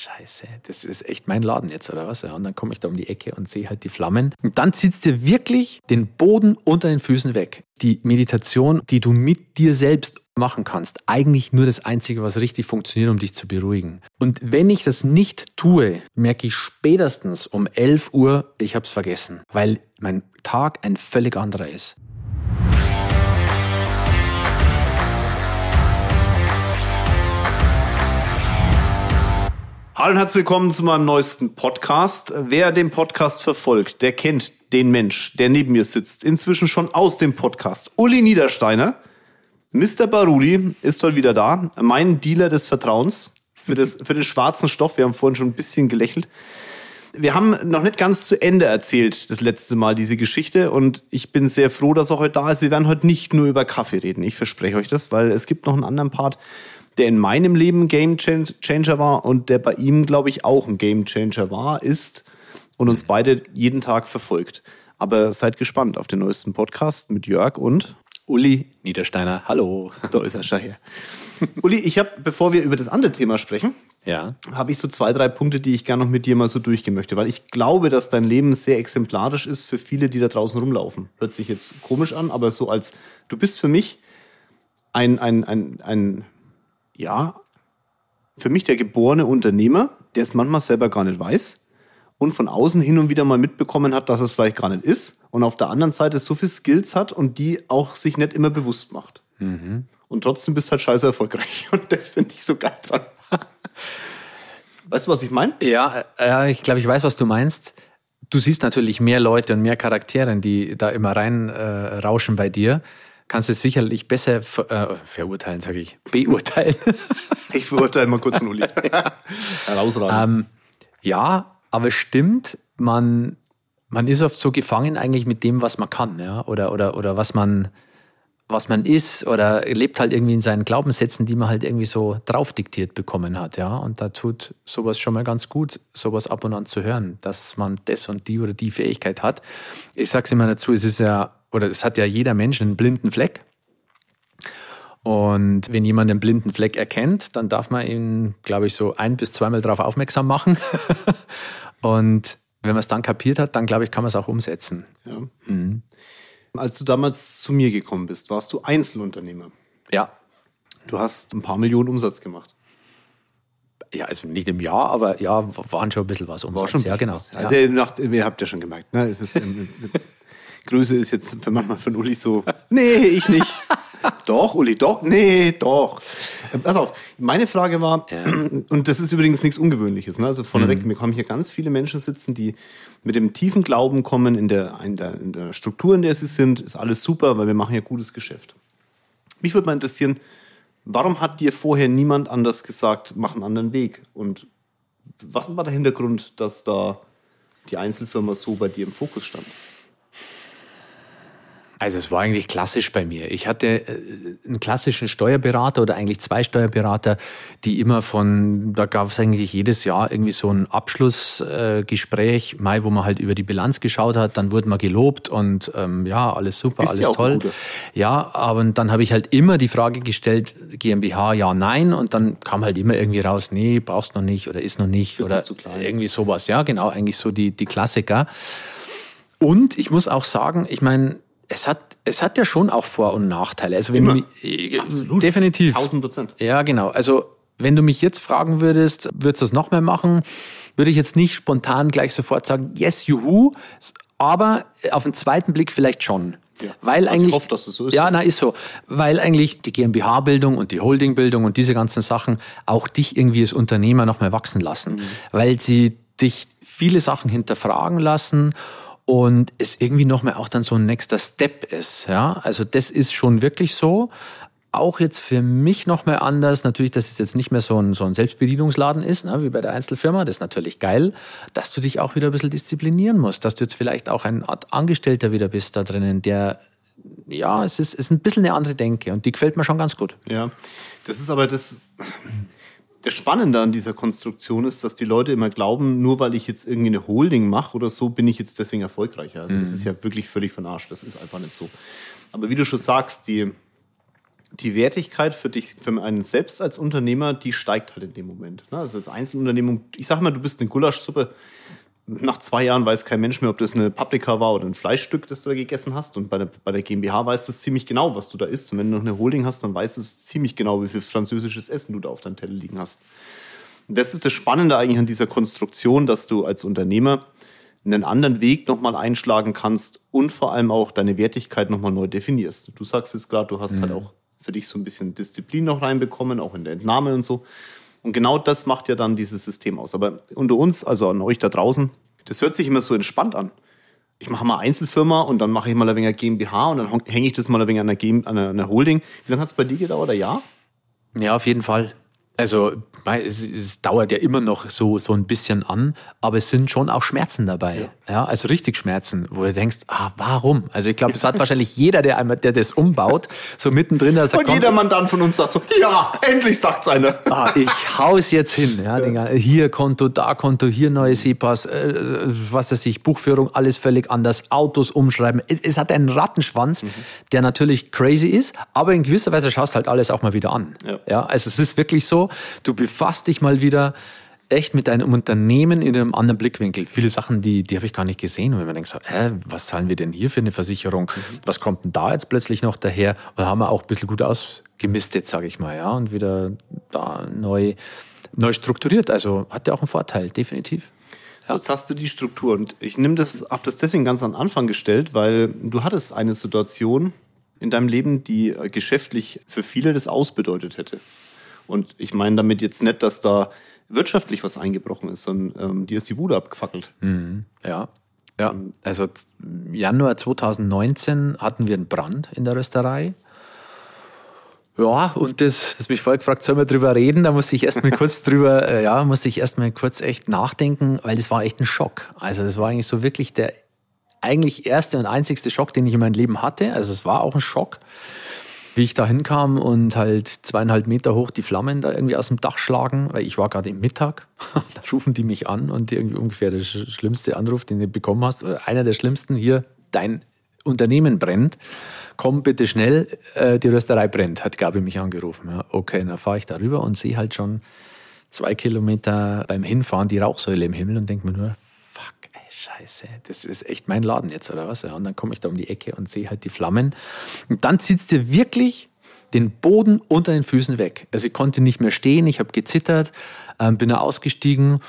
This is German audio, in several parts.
Scheiße, das ist echt mein Laden jetzt, oder was? Ja, und dann komme ich da um die Ecke und sehe halt die Flammen. Und dann zieht dir wirklich den Boden unter den Füßen weg. Die Meditation, die du mit dir selbst machen kannst, eigentlich nur das Einzige, was richtig funktioniert, um dich zu beruhigen. Und wenn ich das nicht tue, merke ich spätestens um 11 Uhr, ich habe es vergessen, weil mein Tag ein völlig anderer ist. Hallo und herzlich willkommen zu meinem neuesten Podcast. Wer den Podcast verfolgt, der kennt den Mensch, der neben mir sitzt, inzwischen schon aus dem Podcast. Uli Niedersteiner, Mr. Baruli ist heute wieder da, mein Dealer des Vertrauens für, das, für den schwarzen Stoff. Wir haben vorhin schon ein bisschen gelächelt. Wir haben noch nicht ganz zu Ende erzählt, das letzte Mal, diese Geschichte. Und ich bin sehr froh, dass er heute da ist. Wir werden heute nicht nur über Kaffee reden. Ich verspreche euch das, weil es gibt noch einen anderen Part, der in meinem Leben Game Changer war und der bei ihm, glaube ich, auch ein Game Changer war, ist und uns beide jeden Tag verfolgt. Aber seid gespannt auf den neuesten Podcast mit Jörg und Uli Niedersteiner. Hallo. Da ist er schon her. Uli, ich habe, bevor wir über das andere Thema sprechen, ja. habe ich so zwei, drei Punkte, die ich gerne noch mit dir mal so durchgehen möchte, weil ich glaube, dass dein Leben sehr exemplarisch ist für viele, die da draußen rumlaufen. Hört sich jetzt komisch an, aber so als, du bist für mich ein, ein, ein, ein ja, für mich der geborene Unternehmer, der es manchmal selber gar nicht weiß und von außen hin und wieder mal mitbekommen hat, dass es vielleicht gar nicht ist und auf der anderen Seite so viel Skills hat und die auch sich nicht immer bewusst macht. Mhm. Und trotzdem bist du halt scheiße erfolgreich und das finde ich so geil dran. weißt du, was ich meine? Ja, äh, ich glaube, ich weiß, was du meinst. Du siehst natürlich mehr Leute und mehr Charaktere, die da immer rein äh, rauschen bei dir kannst du sicherlich besser ver äh, verurteilen, sage ich, beurteilen. ich verurteile mal kurz Uli. ja. Herausragend. Ähm, ja, aber stimmt, man, man ist oft so gefangen eigentlich mit dem, was man kann, ja, oder, oder, oder was man, was man ist oder lebt halt irgendwie in seinen Glaubenssätzen, die man halt irgendwie so drauf diktiert bekommen hat, ja. Und da tut sowas schon mal ganz gut, sowas ab und an zu hören, dass man das und die oder die Fähigkeit hat. Ich sag's immer dazu, es ist ja oder es hat ja jeder Mensch einen blinden Fleck. Und wenn jemand einen blinden Fleck erkennt, dann darf man ihn, glaube ich, so ein bis zweimal darauf aufmerksam machen. und wenn man es dann kapiert hat, dann glaube ich, kann man es auch umsetzen. Ja. Mhm. Als du damals zu mir gekommen bist, warst du Einzelunternehmer. Ja. Du hast ein paar Millionen Umsatz gemacht. Ja, also nicht im Jahr, aber ja, waren schon ein bisschen was Umsatz. War schon ja, genau. Was. Also ja. ihr habt ja schon gemerkt, ne? Es ist Grüße ist jetzt für manchmal von Uli so, nee, ich nicht. doch, Uli, doch, nee, doch. Äh, pass auf, meine Frage war, ja. und das ist übrigens nichts Ungewöhnliches, ne? also vorneweg, mhm. wir haben hier ganz viele Menschen sitzen, die mit dem tiefen Glauben kommen in der, in, der, in der Struktur, in der sie sind, ist alles super, weil wir machen ja gutes Geschäft. Mich würde mal interessieren, warum hat dir vorher niemand anders gesagt, mach einen anderen Weg? Und was war der Hintergrund, dass da die Einzelfirma so bei dir im Fokus stand? Also es war eigentlich klassisch bei mir. Ich hatte äh, einen klassischen Steuerberater oder eigentlich zwei Steuerberater, die immer von, da gab es eigentlich jedes Jahr irgendwie so ein Abschlussgespräch, äh, Mai, wo man halt über die Bilanz geschaut hat, dann wurde man gelobt und ähm, ja, alles super, Ist alles toll. Ja, aber dann habe ich halt immer die Frage gestellt, GmbH, ja, nein, und dann kam halt immer irgendwie raus, nee, brauchst noch nicht oder ist noch nicht oder irgendwie sowas. Ja, genau, eigentlich so die, die Klassiker. Und ich muss auch sagen, ich meine, es hat, es hat ja schon auch Vor- und Nachteile. Also wenn Immer. du äh, Absolut. definitiv. 1000 Prozent. Ja, genau. Also wenn du mich jetzt fragen würdest, würdest du das noch mehr machen, würde ich jetzt nicht spontan gleich sofort sagen, yes, juhu, aber auf den zweiten Blick vielleicht schon. Ja. Weil also eigentlich, ich hoffe, dass es so ist. Ja, na, ist so. Weil eigentlich die GmbH-Bildung und die Holding-Bildung und diese ganzen Sachen auch dich irgendwie als Unternehmer noch mehr wachsen lassen. Mhm. Weil sie dich viele Sachen hinterfragen lassen und es irgendwie nochmal auch dann so ein nächster Step ist. Ja, also das ist schon wirklich so. Auch jetzt für mich nochmal anders, natürlich, dass es jetzt nicht mehr so ein, so ein Selbstbedienungsladen ist, ne, wie bei der Einzelfirma, das ist natürlich geil, dass du dich auch wieder ein bisschen disziplinieren musst, dass du jetzt vielleicht auch ein Art Angestellter wieder bist da drinnen, der ja, es ist, es ist ein bisschen eine andere Denke und die gefällt mir schon ganz gut. Ja, das ist aber das, das Spannende an dieser Konstruktion ist, dass die Leute immer glauben, nur weil ich jetzt irgendwie eine Holding mache oder so, bin ich jetzt deswegen erfolgreicher. Also mhm. das ist ja wirklich völlig von Arsch. Das ist einfach nicht so. Aber wie du schon sagst, die, die Wertigkeit für dich, für einen selbst als Unternehmer, die steigt halt in dem Moment. Ne? Also als Einzelunternehmung, ich sag mal, du bist eine Gulaschsuppe. Nach zwei Jahren weiß kein Mensch mehr, ob das eine Paprika war oder ein Fleischstück, das du da gegessen hast. Und bei der, bei der GmbH weißt es ziemlich genau, was du da isst. Und wenn du noch eine Holding hast, dann weißt es ziemlich genau, wie viel französisches Essen du da auf deinem Teller liegen hast. Und das ist das Spannende eigentlich an dieser Konstruktion, dass du als Unternehmer einen anderen Weg nochmal einschlagen kannst und vor allem auch deine Wertigkeit nochmal neu definierst. Du sagst jetzt gerade, du hast halt mhm. halt auch für dich so ein bisschen Disziplin noch reinbekommen, auch in der Entnahme und so. Und genau das macht ja dann dieses System aus. Aber unter uns, also an euch da draußen, das hört sich immer so entspannt an. Ich mache mal Einzelfirma und dann mache ich mal ein wenig GmbH und dann hänge ich das mal ein wenig an einer, an einer Holding. Wie lange hat es bei dir gedauert? Ein Jahr? Ja, auf jeden Fall. Also es, es, dauert ja immer noch so, so ein bisschen an, aber es sind schon auch Schmerzen dabei. Ja. Ja also richtig Schmerzen, wo du denkst, ah, warum? Also ich glaube, es hat wahrscheinlich jeder, der einmal, der das umbaut, so mittendrin. Der sagt, Und jeder Mandant von uns sagt so, ja, endlich sagt's einer. Ah, ich hau's jetzt hin. Ja, ja. Hier Konto, da Konto, hier neue SEPAs, äh, was weiß ich, Buchführung, alles völlig anders, Autos umschreiben. Es, es hat einen Rattenschwanz, mhm. der natürlich crazy ist, aber in gewisser Weise schaust halt alles auch mal wieder an. Ja. ja also es ist wirklich so, du befasst dich mal wieder echt mit deinem Unternehmen in einem anderen Blickwinkel. Viele Sachen, die, die habe ich gar nicht gesehen. Und wenn man denkt, so, hä, was zahlen wir denn hier für eine Versicherung? Mhm. Was kommt denn da jetzt plötzlich noch daher? Und haben wir auch ein bisschen gut ausgemistet, sage ich mal, ja, und wieder da neu, neu strukturiert. Also hat ja auch einen Vorteil, definitiv. So, jetzt hast du die Struktur. Und ich nehme das, habe das deswegen ganz am Anfang gestellt, weil du hattest eine Situation in deinem Leben, die geschäftlich für viele das ausbedeutet hätte. Und ich meine damit jetzt nicht, dass da wirtschaftlich was eingebrochen ist, sondern ähm, dir ist die Bude abgefackelt. Mhm. Ja. Ja, also Januar 2019 hatten wir einen Brand in der Rösterei. Ja, und das, das mich vorher gefragt, sollen wir drüber reden? Da musste ich erst mal kurz drüber, äh, ja, musste ich erst mal kurz echt nachdenken, weil das war echt ein Schock. Also das war eigentlich so wirklich der eigentlich erste und einzigste Schock, den ich in meinem Leben hatte. Also es war auch ein Schock wie ich da hinkam und halt zweieinhalb Meter hoch die Flammen da irgendwie aus dem Dach schlagen, weil ich war gerade im Mittag. da rufen die mich an und irgendwie ungefähr der schlimmste Anruf, den du bekommen hast, oder einer der schlimmsten hier, dein Unternehmen brennt. Komm bitte schnell, äh, die Rösterei brennt, hat Gabi mich angerufen. Ja, okay, dann fahre ich da rüber und sehe halt schon zwei Kilometer beim Hinfahren die Rauchsäule im Himmel und denke mir nur, Scheiße, das ist echt mein Laden jetzt, oder was? Ja, und dann komme ich da um die Ecke und sehe halt die Flammen. Und dann zieht es dir wirklich den Boden unter den Füßen weg. Also ich konnte nicht mehr stehen, ich habe gezittert, ähm, bin da ausgestiegen.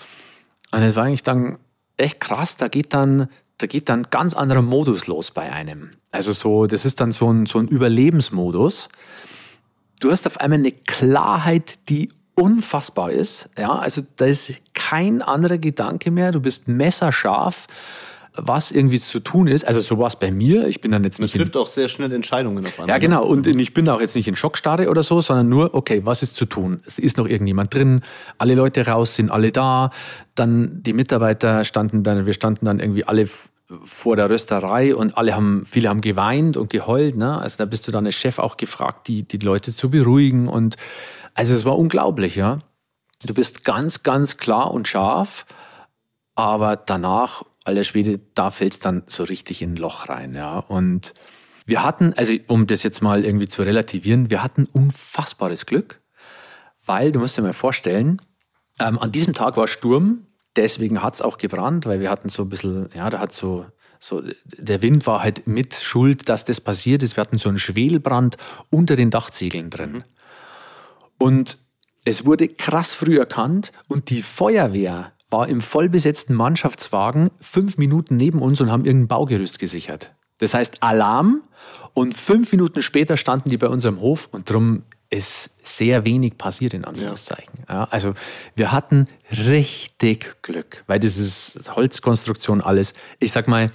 Und es war eigentlich dann echt krass, da geht dann, da geht dann ganz anderer Modus los bei einem. Also so, das ist dann so ein, so ein Überlebensmodus. Du hast auf einmal eine Klarheit, die unfassbar ist. Ja, also da ist kein anderer Gedanke mehr. Du bist messerscharf, was irgendwie zu tun ist. Also so war es bei mir. Ich bin dann jetzt nicht. Man trifft auch sehr schnell Entscheidungen auf einmal. Ja, genau. Und ich bin auch jetzt nicht in Schockstarre oder so, sondern nur, okay, was ist zu tun? Es ist noch irgendjemand drin. Alle Leute raus, sind alle da. Dann die Mitarbeiter standen dann, wir standen dann irgendwie alle vor der Rösterei und alle haben, viele haben geweint und geheult. Ne? Also da bist du dann als Chef auch gefragt, die, die Leute zu beruhigen und also es war unglaublich, ja. Du bist ganz, ganz klar und scharf, aber danach, alter Schwede, da fällst dann so richtig in ein Loch rein, ja. Und wir hatten, also um das jetzt mal irgendwie zu relativieren, wir hatten unfassbares Glück, weil, du musst dir mal vorstellen, ähm, an diesem Tag war Sturm, deswegen hat es auch gebrannt, weil wir hatten so ein bisschen, ja, da hat so, so, der Wind war halt mit schuld, dass das passiert ist. Wir hatten so einen Schwelbrand unter den Dachziegeln drin. Und es wurde krass früh erkannt und die Feuerwehr war im vollbesetzten Mannschaftswagen fünf Minuten neben uns und haben irgendein Baugerüst gesichert. Das heißt Alarm und fünf Minuten später standen die bei unserem Hof und drum ist sehr wenig passiert in Anführungszeichen. Ja. Ja, also wir hatten richtig Glück, weil das ist Holzkonstruktion alles. Ich sag mal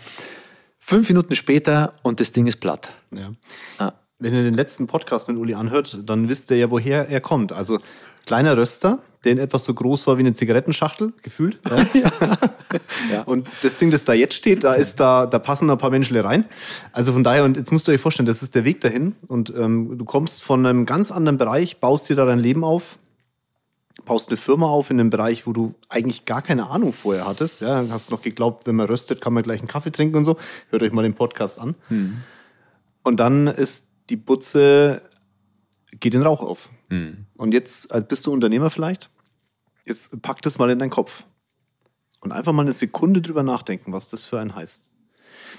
fünf Minuten später und das Ding ist platt. Ja wenn ihr den letzten Podcast mit Uli anhört, dann wisst ihr ja, woher er kommt. Also kleiner Röster, der etwas so groß war wie eine Zigarettenschachtel, gefühlt. Ja. ja. Und das Ding, das da jetzt steht, da ist da, da passen ein paar Menschen rein. Also von daher, und jetzt musst du euch vorstellen, das ist der Weg dahin. Und ähm, du kommst von einem ganz anderen Bereich, baust dir da dein Leben auf, baust eine Firma auf in einem Bereich, wo du eigentlich gar keine Ahnung vorher hattest. Ja, hast noch geglaubt, wenn man röstet, kann man gleich einen Kaffee trinken und so. Hört euch mal den Podcast an. Hm. Und dann ist die Butze geh den Rauch auf. Mhm. Und jetzt äh, bist du Unternehmer vielleicht. Jetzt pack das mal in deinen Kopf. Und einfach mal eine Sekunde drüber nachdenken, was das für einen heißt.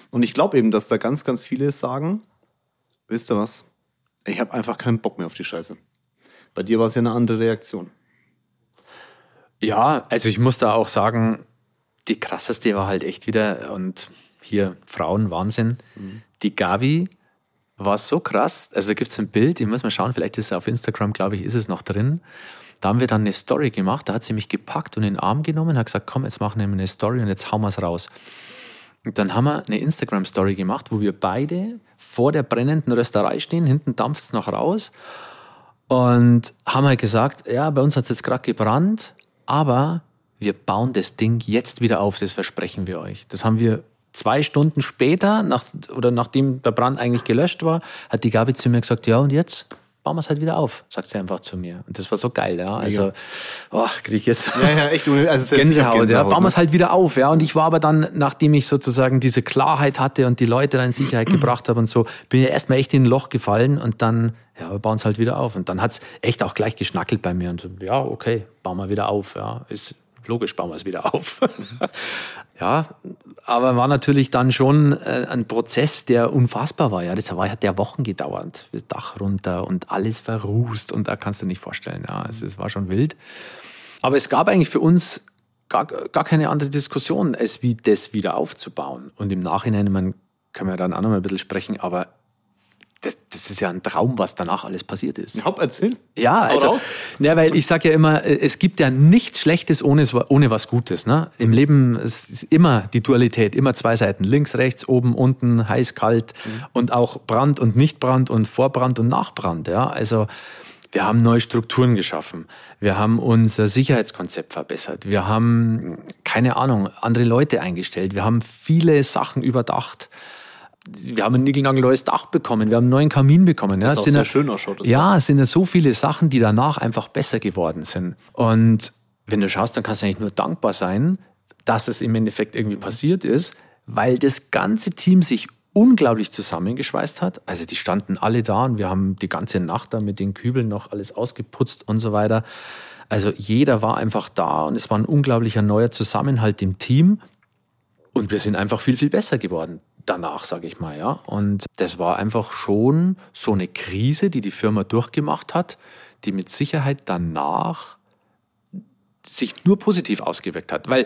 Und ich glaube eben, dass da ganz, ganz viele sagen, wisst ihr was? Ich habe einfach keinen Bock mehr auf die Scheiße. Bei dir war es ja eine andere Reaktion. Ja, also ich muss da auch sagen, die krasseste war halt echt wieder, und hier Frauen, Wahnsinn. Mhm. Die Gavi war so krass. Also gibt es ein Bild, ich muss mal schauen, vielleicht ist es auf Instagram, glaube ich, ist es noch drin. Da haben wir dann eine Story gemacht, da hat sie mich gepackt und in den Arm genommen, hat gesagt, komm, jetzt machen wir eine Story und jetzt hauen wir es raus. Und dann haben wir eine Instagram-Story gemacht, wo wir beide vor der brennenden Rösterei stehen, hinten dampft es noch raus und haben halt gesagt, ja, bei uns hat es jetzt gerade gebrannt, aber wir bauen das Ding jetzt wieder auf, das versprechen wir euch. Das haben wir zwei Stunden später, nach, oder nachdem der Brand eigentlich gelöscht war, hat die Gabi zu mir gesagt, ja und jetzt bauen wir es halt wieder auf, sagt sie einfach zu mir. Und das war so geil, ja. Also, oh, kriege ich jetzt ja, ja, echt, also Gänsehaut, Gänsehaut, ja. Bauen wir es ne? halt wieder auf, ja. Und ich war aber dann, nachdem ich sozusagen diese Klarheit hatte und die Leute dann in Sicherheit gebracht habe und so, bin ich erstmal echt in ein Loch gefallen und dann, ja, wir bauen es halt wieder auf. Und dann hat es echt auch gleich geschnackelt bei mir und so, ja, okay, bauen wir wieder auf, ja. Ist, logisch bauen wir es wieder auf. ja, aber war natürlich dann schon äh, ein Prozess, der unfassbar war. Ja, das war, hat ja Wochen gedauert. Das Dach runter und alles verrußt und da kannst du nicht vorstellen. Ja, es, es war schon wild. Aber es gab eigentlich für uns gar, gar keine andere Diskussion, als wie das wieder aufzubauen. Und im Nachhinein, man können wir dann auch noch mal ein bisschen sprechen, aber das, das, ist ja ein Traum, was danach alles passiert ist. Ja, erzähl. Ja, also, ja, weil ich sage ja immer, äh, es gibt ja nichts Schlechtes ohne, ohne was Gutes. Ne? Im Leben ist immer die Dualität, immer zwei Seiten, links, rechts, oben, unten, heiß, kalt mhm. und auch Brand und Nichtbrand und Vorbrand und Nachbrand. Ja, also wir haben neue Strukturen geschaffen. Wir haben unser Sicherheitskonzept verbessert. Wir haben, keine Ahnung, andere Leute eingestellt. Wir haben viele Sachen überdacht wir haben ein niegelnagelneues Dach bekommen, wir haben einen neuen Kamin bekommen. Das ja, auch sehr ja, schön ausschaut. Ja, es sind ja so viele Sachen, die danach einfach besser geworden sind. Und wenn du schaust, dann kannst du eigentlich nur dankbar sein, dass es im Endeffekt irgendwie passiert ist, weil das ganze Team sich unglaublich zusammengeschweißt hat. Also die standen alle da und wir haben die ganze Nacht da mit den Kübeln noch alles ausgeputzt und so weiter. Also jeder war einfach da und es war ein unglaublicher neuer Zusammenhalt im Team. Und wir sind einfach viel, viel besser geworden danach, sage ich mal, ja. Und das war einfach schon so eine Krise, die die Firma durchgemacht hat, die mit Sicherheit danach sich nur positiv ausgewirkt hat. Weil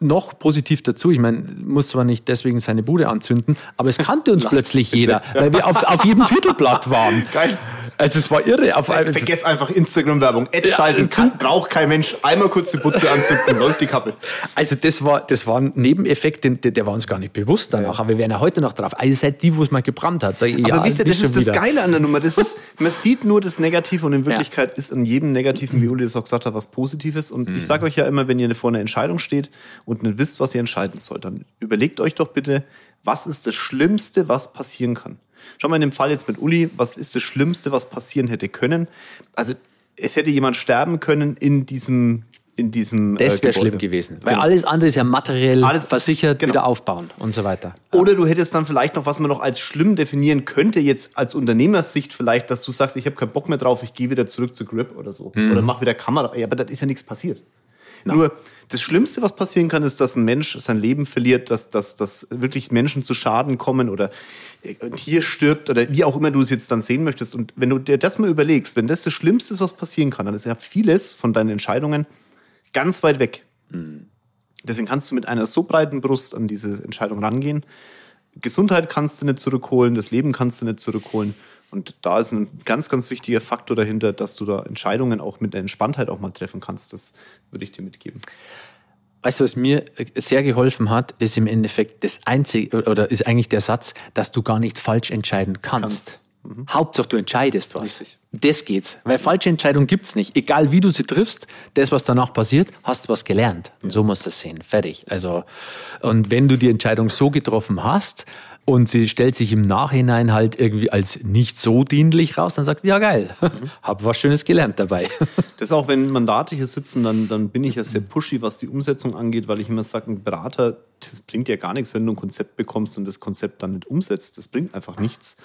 noch positiv dazu, ich meine, muss zwar nicht deswegen seine Bude anzünden, aber es kannte uns plötzlich jeder, weil wir auf, auf jedem Titelblatt waren. Geil. Also es war irre. Auf Ver Vergesst einfach Instagram-Werbung. Ad ja, schalten, kann, braucht kein Mensch. Einmal kurz die Butze anzünden, läuft die Kappe. Also das war, das war ein Nebeneffekt, der, der war uns gar nicht bewusst danach. Ja. Aber wir wären ja heute noch drauf. Also seid die, wo es mal gebrannt hat. Ich, aber ja, wisst ihr, das ist das Geile an der Nummer. Das ist, man sieht nur das Negative und in Wirklichkeit ist in jedem Negativen, wie Uli das auch gesagt hat, was Positives. Und mhm. Ich sage euch ja immer, wenn ihr vor einer Entscheidung steht und nicht wisst, was ihr entscheiden sollt, dann überlegt euch doch bitte, was ist das Schlimmste, was passieren kann. Schau mal in dem Fall jetzt mit Uli, was ist das Schlimmste, was passieren hätte können? Also es hätte jemand sterben können in diesem in diesem Das äh, wäre schlimm gewesen, weil genau. alles andere ist ja materiell alles, versichert, genau. wieder aufbauen und so weiter. Oder du hättest dann vielleicht noch, was man noch als schlimm definieren könnte, jetzt als Unternehmersicht vielleicht, dass du sagst, ich habe keinen Bock mehr drauf, ich gehe wieder zurück zu Grip oder so. Hm. Oder mach wieder Kamera. Ja, aber das ist ja nichts passiert. No. Nur das Schlimmste, was passieren kann, ist, dass ein Mensch sein Leben verliert, dass, dass, dass wirklich Menschen zu Schaden kommen oder ein Tier stirbt oder wie auch immer du es jetzt dann sehen möchtest. Und wenn du dir das mal überlegst, wenn das das Schlimmste ist, was passieren kann, dann ist ja vieles von deinen Entscheidungen ganz weit weg. Mhm. Deswegen kannst du mit einer so breiten Brust an diese Entscheidung rangehen. Gesundheit kannst du nicht zurückholen, das Leben kannst du nicht zurückholen. Und da ist ein ganz, ganz wichtiger Faktor dahinter, dass du da Entscheidungen auch mit der Entspanntheit auch mal treffen kannst. Das würde ich dir mitgeben. Weißt du, was mir sehr geholfen hat, ist im Endeffekt das einzige, oder ist eigentlich der Satz, dass du gar nicht falsch entscheiden kannst. kannst. Mhm. Hauptsache, du entscheidest was. Richtig. Das geht's. Weil falsche Entscheidungen gibt's nicht. Egal wie du sie triffst, das, was danach passiert, hast du was gelernt. Und so musst du es sehen. Fertig. Also, und wenn du die Entscheidung so getroffen hast, und sie stellt sich im Nachhinein halt irgendwie als nicht so dienlich raus, dann sagt sie, ja geil, mhm. hab was Schönes gelernt dabei. Das ist auch, wenn Mandate hier sitzen, dann, dann bin ich ja sehr pushy, was die Umsetzung angeht, weil ich immer sage, ein Berater, das bringt ja gar nichts, wenn du ein Konzept bekommst und das Konzept dann nicht umsetzt. Das bringt einfach nichts.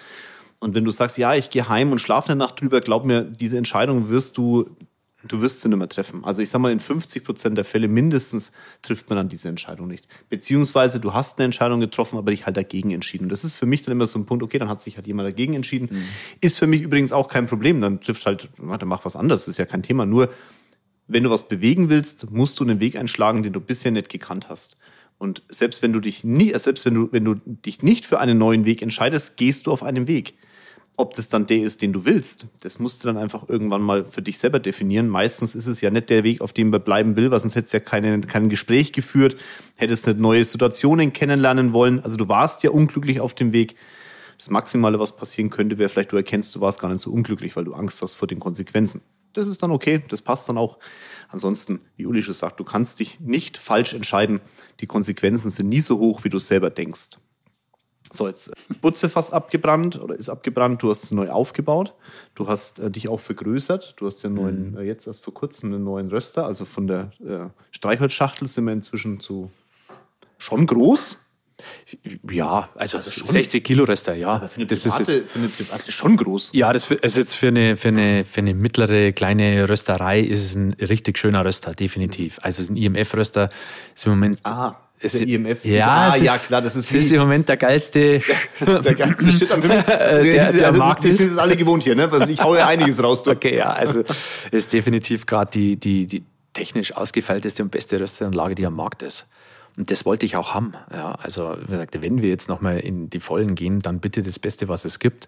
Und wenn du sagst, ja, ich gehe heim und schlafe eine Nacht drüber, glaub mir, diese Entscheidung wirst du, du wirst sie nicht mehr treffen. Also ich sag mal, in 50 Prozent der Fälle mindestens trifft man dann diese Entscheidung nicht. Beziehungsweise du hast eine Entscheidung getroffen, aber dich halt dagegen entschieden. Das ist für mich dann immer so ein Punkt, okay, dann hat sich halt jemand dagegen entschieden. Mhm. Ist für mich übrigens auch kein Problem. Dann trifft halt, warte, mach was anderes, ist ja kein Thema. Nur, wenn du was bewegen willst, musst du einen Weg einschlagen, den du bisher nicht gekannt hast. Und selbst wenn du dich nie, selbst wenn du, wenn du dich nicht für einen neuen Weg entscheidest, gehst du auf einem Weg. Ob das dann der ist, den du willst, das musst du dann einfach irgendwann mal für dich selber definieren. Meistens ist es ja nicht der Weg, auf dem man bleiben will, weil sonst hättest du ja keine, kein Gespräch geführt, hättest nicht neue Situationen kennenlernen wollen. Also du warst ja unglücklich auf dem Weg. Das Maximale, was passieren könnte, wäre vielleicht, du erkennst, du warst gar nicht so unglücklich, weil du Angst hast vor den Konsequenzen. Das ist dann okay, das passt dann auch. Ansonsten, wie Uli schon sagt, du kannst dich nicht falsch entscheiden. Die Konsequenzen sind nie so hoch, wie du selber denkst. So, jetzt Butze fast abgebrannt oder ist abgebrannt. Du hast es neu aufgebaut. Du hast äh, dich auch vergrößert. Du hast ja neuen, mhm. äh, jetzt erst vor kurzem einen neuen Röster. Also von der äh, Streichholzschachtel sind wir inzwischen zu schon groß. Ja, also, also 60 Kilo Rester, ja. Aber für eine das Private, ist jetzt, für eine Private schon groß. Ja, das ist jetzt für eine, für, eine, für eine mittlere, kleine Rösterei ist es ein richtig schöner Röster, definitiv. Also ein IMF-Röster ist im Moment ah. Es der IMF. Ja, ah, ja, klar, das ist, ist im Moment der geilste, der geilste Shit am Himmel. der, der, der also, Markt ist. sind alle gewohnt hier, ne? Also ich hau ja einiges raus. Du. Okay, ja, also ist definitiv gerade die, die, die technisch ausgefeilteste und beste Rösteranlage, die am Markt ist. Und das wollte ich auch haben. Ja, also wie gesagt, wenn wir jetzt nochmal in die Vollen gehen, dann bitte das Beste, was es gibt.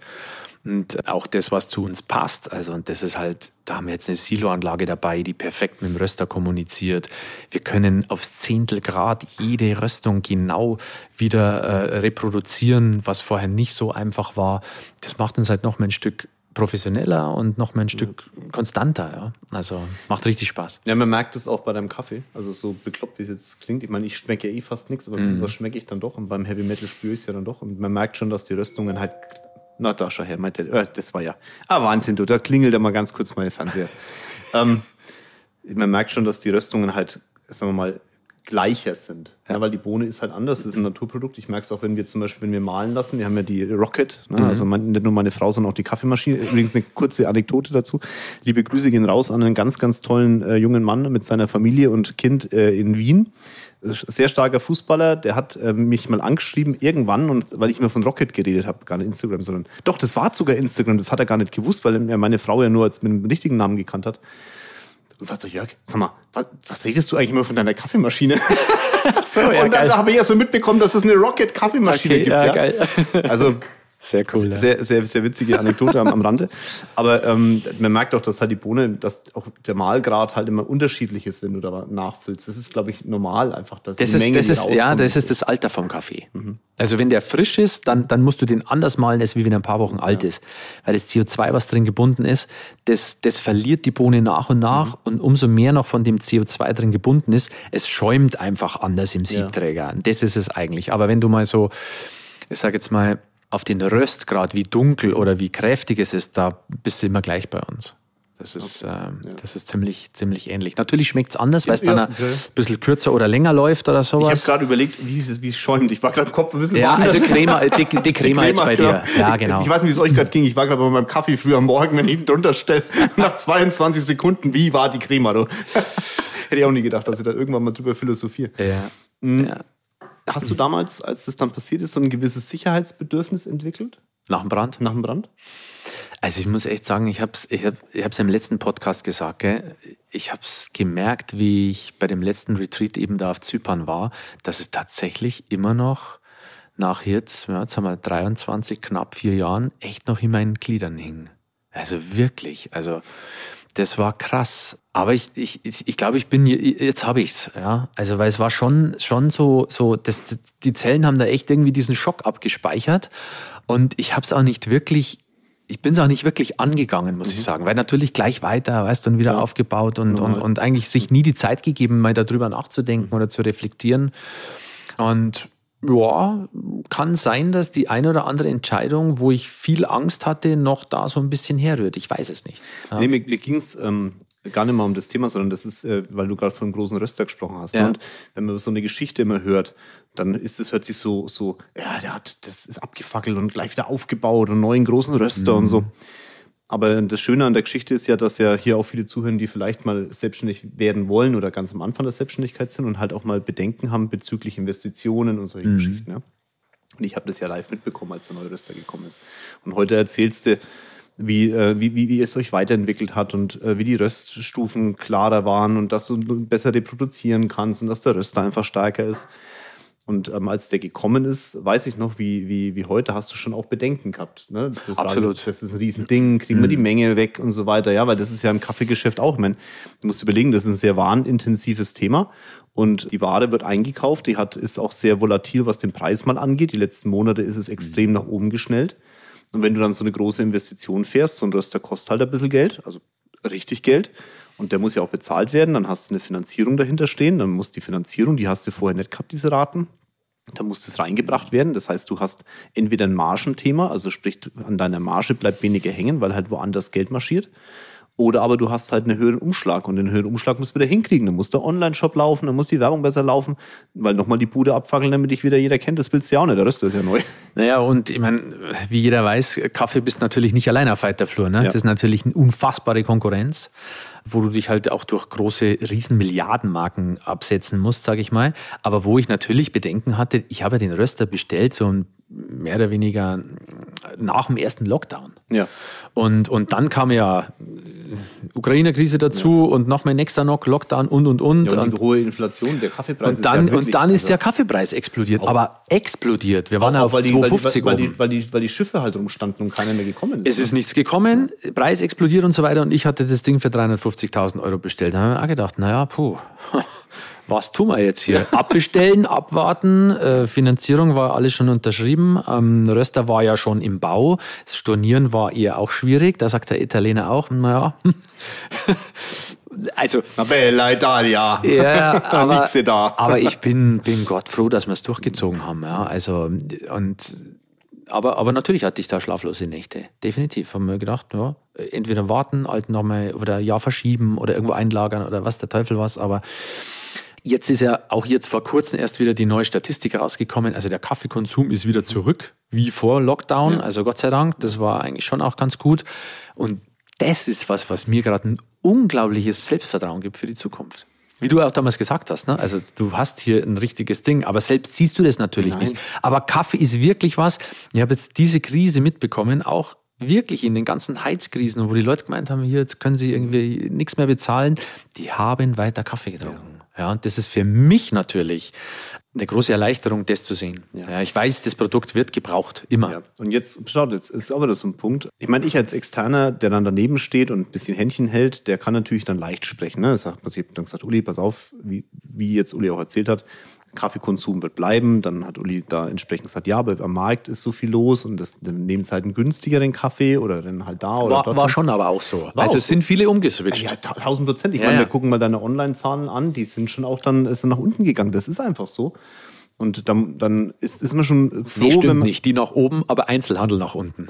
Und auch das, was zu uns passt. Also, und das ist halt, da haben wir jetzt eine Siloanlage dabei, die perfekt mit dem Röster kommuniziert. Wir können aufs Zehntelgrad jede Röstung genau wieder äh, reproduzieren, was vorher nicht so einfach war. Das macht uns halt noch mal ein Stück professioneller und noch mal ein Stück konstanter. Ja. Also macht richtig Spaß. Ja, man merkt es auch bei deinem Kaffee. Also so bekloppt, wie es jetzt klingt. Ich meine, ich schmecke ja eh fast nichts, aber mm. was schmecke ich dann doch. Und beim Heavy Metal spüre ich es ja dann doch. Und man merkt schon, dass die Röstungen halt. Na, da schau her, meinte, äh, das war ja. Ah, Wahnsinn, du, da klingelt ja mal ganz kurz mein Fernseher. ähm, man merkt schon, dass die Röstungen halt, sagen wir mal, gleicher sind. Ja. ja. weil die Bohne ist halt anders, das ist ein Naturprodukt. Ich merke es auch, wenn wir zum Beispiel, wenn wir malen lassen, wir haben ja die Rocket, ne? mhm. also mein, nicht nur meine Frau, sondern auch die Kaffeemaschine. Übrigens eine kurze Anekdote dazu. Liebe Grüße gehen raus an einen ganz, ganz tollen äh, jungen Mann mit seiner Familie und Kind äh, in Wien. Sehr starker Fußballer, der hat äh, mich mal angeschrieben irgendwann, und weil ich immer von Rocket geredet habe, gar nicht Instagram, sondern doch, das war sogar Instagram, das hat er gar nicht gewusst, weil er meine Frau ja nur als mit dem richtigen Namen gekannt hat und sagt so, Jörg, sag mal, was, was redest du eigentlich immer von deiner Kaffeemaschine? so, ja, und dann habe ich erst mal mitbekommen, dass es eine Rocket-Kaffeemaschine okay, gibt. Ja, ja, geil. Also sehr cool. Sehr, sehr, sehr witzige Anekdote am, am Rande. Aber ähm, man merkt auch, dass halt die Bohne, dass auch der Mahlgrad halt immer unterschiedlich ist, wenn du da nachfüllst. Das ist, glaube ich, normal einfach. Dass das, ist, Menge, das ist, ja, das ist das Alter vom Kaffee. Mhm. Also wenn der frisch ist, dann, dann musst du den anders malen, als wie wenn er ein paar Wochen alt ja. ist. Weil das CO2, was drin gebunden ist, das, das verliert die Bohne nach und nach. Mhm. Und umso mehr noch von dem CO2 drin gebunden ist, es schäumt einfach anders im Siebträger. Ja. Das ist es eigentlich. Aber wenn du mal so, ich sage jetzt mal, auf den Röstgrad, wie dunkel oder wie kräftig es ist, da bist du immer gleich bei uns. Das ist, okay. ähm, ja. das ist ziemlich, ziemlich ähnlich. Natürlich schmeckt es anders, weil es ja, dann okay. ein bisschen kürzer oder länger läuft oder sowas. Ich habe gerade überlegt, wie es, wie es schäumt. Ich war gerade im Kopf ein bisschen Ja, also Crema, die, die Crema jetzt bei dir. Ja, genau. Ich weiß nicht, wie es euch gerade ging. Ich war gerade bei meinem Kaffee früh am Morgen, wenn ich ihn drunter stelle. Nach 22 Sekunden, wie war die Crema? Du? Hätte ich auch nie gedacht, dass ich da irgendwann mal drüber philosophiere. Ja. Mhm. ja. Hast du damals, als das dann passiert ist, so ein gewisses Sicherheitsbedürfnis entwickelt? Nach dem Brand? Nach dem Brand? Also ich muss echt sagen, ich habe es ich hab, ich hab's im letzten Podcast gesagt, gell? ich habe es gemerkt, wie ich bei dem letzten Retreat eben da auf Zypern war, dass es tatsächlich immer noch nach jetzt, ja, jetzt haben wir 23, knapp vier Jahren, echt noch in meinen Gliedern hing. Also wirklich, also das war krass. Aber ich, ich, ich glaube, ich bin jetzt habe ich's, ja. Also weil es war schon schon so so, das, die Zellen haben da echt irgendwie diesen Schock abgespeichert und ich habe es auch nicht wirklich. Ich bin es auch nicht wirklich angegangen, muss mhm. ich sagen, weil natürlich gleich weiter, weißt du, und wieder ja. aufgebaut und, und, und eigentlich sich nie die Zeit gegeben, mal darüber nachzudenken oder zu reflektieren. Und ja, kann sein, dass die eine oder andere Entscheidung, wo ich viel Angst hatte, noch da so ein bisschen herrührt. Ich weiß es nicht. Ja. Nee, mir, mir ging es ähm, gar nicht mal um das Thema, sondern das ist, äh, weil du gerade von einem großen Röster gesprochen hast. Ja. Ne? Und wenn man so eine Geschichte immer hört, dann ist es, hört sich so, so, ja, der hat, das ist abgefackelt und gleich wieder aufgebaut und neuen großen Röster Mhm. und so. Aber das Schöne an der Geschichte ist ja, dass ja hier auch viele zuhören, die vielleicht mal selbstständig werden wollen oder ganz am Anfang der Selbstständigkeit sind und halt auch mal Bedenken haben bezüglich Investitionen und solche Mhm. Geschichten. Ja? Und ich habe das ja live mitbekommen, als der neue Röster gekommen ist. Und heute erzählst du, wie, äh, wie, wie, wie es euch weiterentwickelt hat und äh, wie die Röststufen klarer waren und dass du besser reproduzieren kannst und dass der Röster einfach stärker ist. Und ähm, als der gekommen ist, weiß ich noch, wie, wie, wie heute hast du schon auch Bedenken gehabt. Ne? Frage, Absolut. Das ist ein Riesending, kriegen wir die Menge weg und so weiter. Ja, weil das ist ja im Kaffeegeschäft auch. Ich meine, du musst überlegen, das ist ein sehr warenintensives Thema. Und die Ware wird eingekauft, die hat, ist auch sehr volatil, was den Preis mal angeht. Die letzten Monate ist es extrem nach oben geschnellt. Und wenn du dann so eine große Investition fährst, so ein Röster kostet halt ein bisschen Geld, also richtig Geld. Und der muss ja auch bezahlt werden. Dann hast du eine Finanzierung dahinter stehen. Dann muss die Finanzierung, die hast du vorher nicht gehabt, diese Raten. Da muss das reingebracht werden. Das heißt, du hast entweder ein Margenthema, also sprich, an deiner Marge bleibt weniger hängen, weil halt woanders Geld marschiert. Oder aber du hast halt einen höheren Umschlag und den höheren Umschlag musst du wieder hinkriegen. Dann muss der Online-Shop laufen, dann muss die Werbung besser laufen, weil nochmal die Bude abfackeln, damit dich wieder jeder kennt. Das willst du ja auch nicht, der Rest ist ja neu. Naja, und ich meine, wie jeder weiß, Kaffee bist natürlich nicht allein auf weiter Flur. Ne? Ja. Das ist natürlich eine unfassbare Konkurrenz, wo du dich halt auch durch große Riesen-Milliardenmarken absetzen musst, sage ich mal. Aber wo ich natürlich Bedenken hatte, ich habe ja den Röster bestellt, so ein mehr oder weniger nach dem ersten Lockdown. Ja. Und, und dann kam ja äh, Ukraine-Krise dazu und noch mal nächster Lockdown und und und. Ja, und die hohe Inflation, der Kaffeepreis und dann, ist ja wirklich, und dann ist also- der Kaffeepreis explodiert. Aber explodiert. Wir waren ja auch auf weil die, weil, die, 2,50 weil, oben. die, weil, die, weil die Schiffe halt rumstanden und keiner mehr gekommen ist. Es ist nichts gekommen, Preis explodiert und so weiter. Und ich hatte das Ding für 350.000 Euro bestellt. Da haben wir auch gedacht, naja, puh, was tun wir jetzt hier? Abbestellen, abwarten. Äh, Finanzierung war alles schon unterschrieben. Ähm, Röster war ja schon im Bau. Das Stornieren war eher auch schwierig. Da sagt der Italiener auch, naja, also Na bella Italia. ja, aber, da. aber ich bin, bin Gott froh, dass wir es durchgezogen haben. Ja. Also, und, aber, aber natürlich hatte ich da schlaflose Nächte. Definitiv. Haben wir gedacht, ja, entweder warten, halt nochmal oder ja verschieben oder irgendwo einlagern oder was der Teufel was. Aber jetzt ist ja auch jetzt vor kurzem erst wieder die neue Statistik rausgekommen. Also der Kaffeekonsum ist wieder zurück, wie vor Lockdown. Also Gott sei Dank, das war eigentlich schon auch ganz gut. Und das ist was, was mir gerade ein unglaubliches Selbstvertrauen gibt für die Zukunft. Wie du auch damals gesagt hast, ne? also du hast hier ein richtiges Ding, aber selbst siehst du das natürlich Nein. nicht. Aber Kaffee ist wirklich was. Ich habe jetzt diese Krise mitbekommen, auch wirklich in den ganzen Heizkrisen, wo die Leute gemeint haben, hier, jetzt können sie irgendwie nichts mehr bezahlen, die haben weiter Kaffee getrunken. Ja, und das ist für mich natürlich eine große Erleichterung, das zu sehen. Ja. Ja. ich weiß, das Produkt wird gebraucht, immer. Ja. Und jetzt, schaut, jetzt ist aber das so ein Punkt. Ich meine, ich als Externer, der dann daneben steht und ein bisschen Händchen hält, der kann natürlich dann leicht sprechen. Ne? Das sagt, ich habe dann gesagt, Uli, pass auf, wie, wie jetzt Uli auch erzählt hat, Kaffeekonsum wird bleiben. Dann hat Uli da entsprechend gesagt, ja, aber am Markt ist so viel los und das, dann nehmen sie halt einen günstigeren Kaffee oder dann halt da oder War, dort. war schon aber auch so. War also auch es sind viele umgeswitcht. Ja, ta- tausend Prozent. Ich Ja, meine, ja. wir gucken mal deine Online-Zahlen an, die sind schon auch dann ist nach unten gegangen. Das ist einfach so. Und dann, dann ist, ist man schon froh, nee, wenn stimmt man. nicht. Die nach oben, aber Einzelhandel nach unten.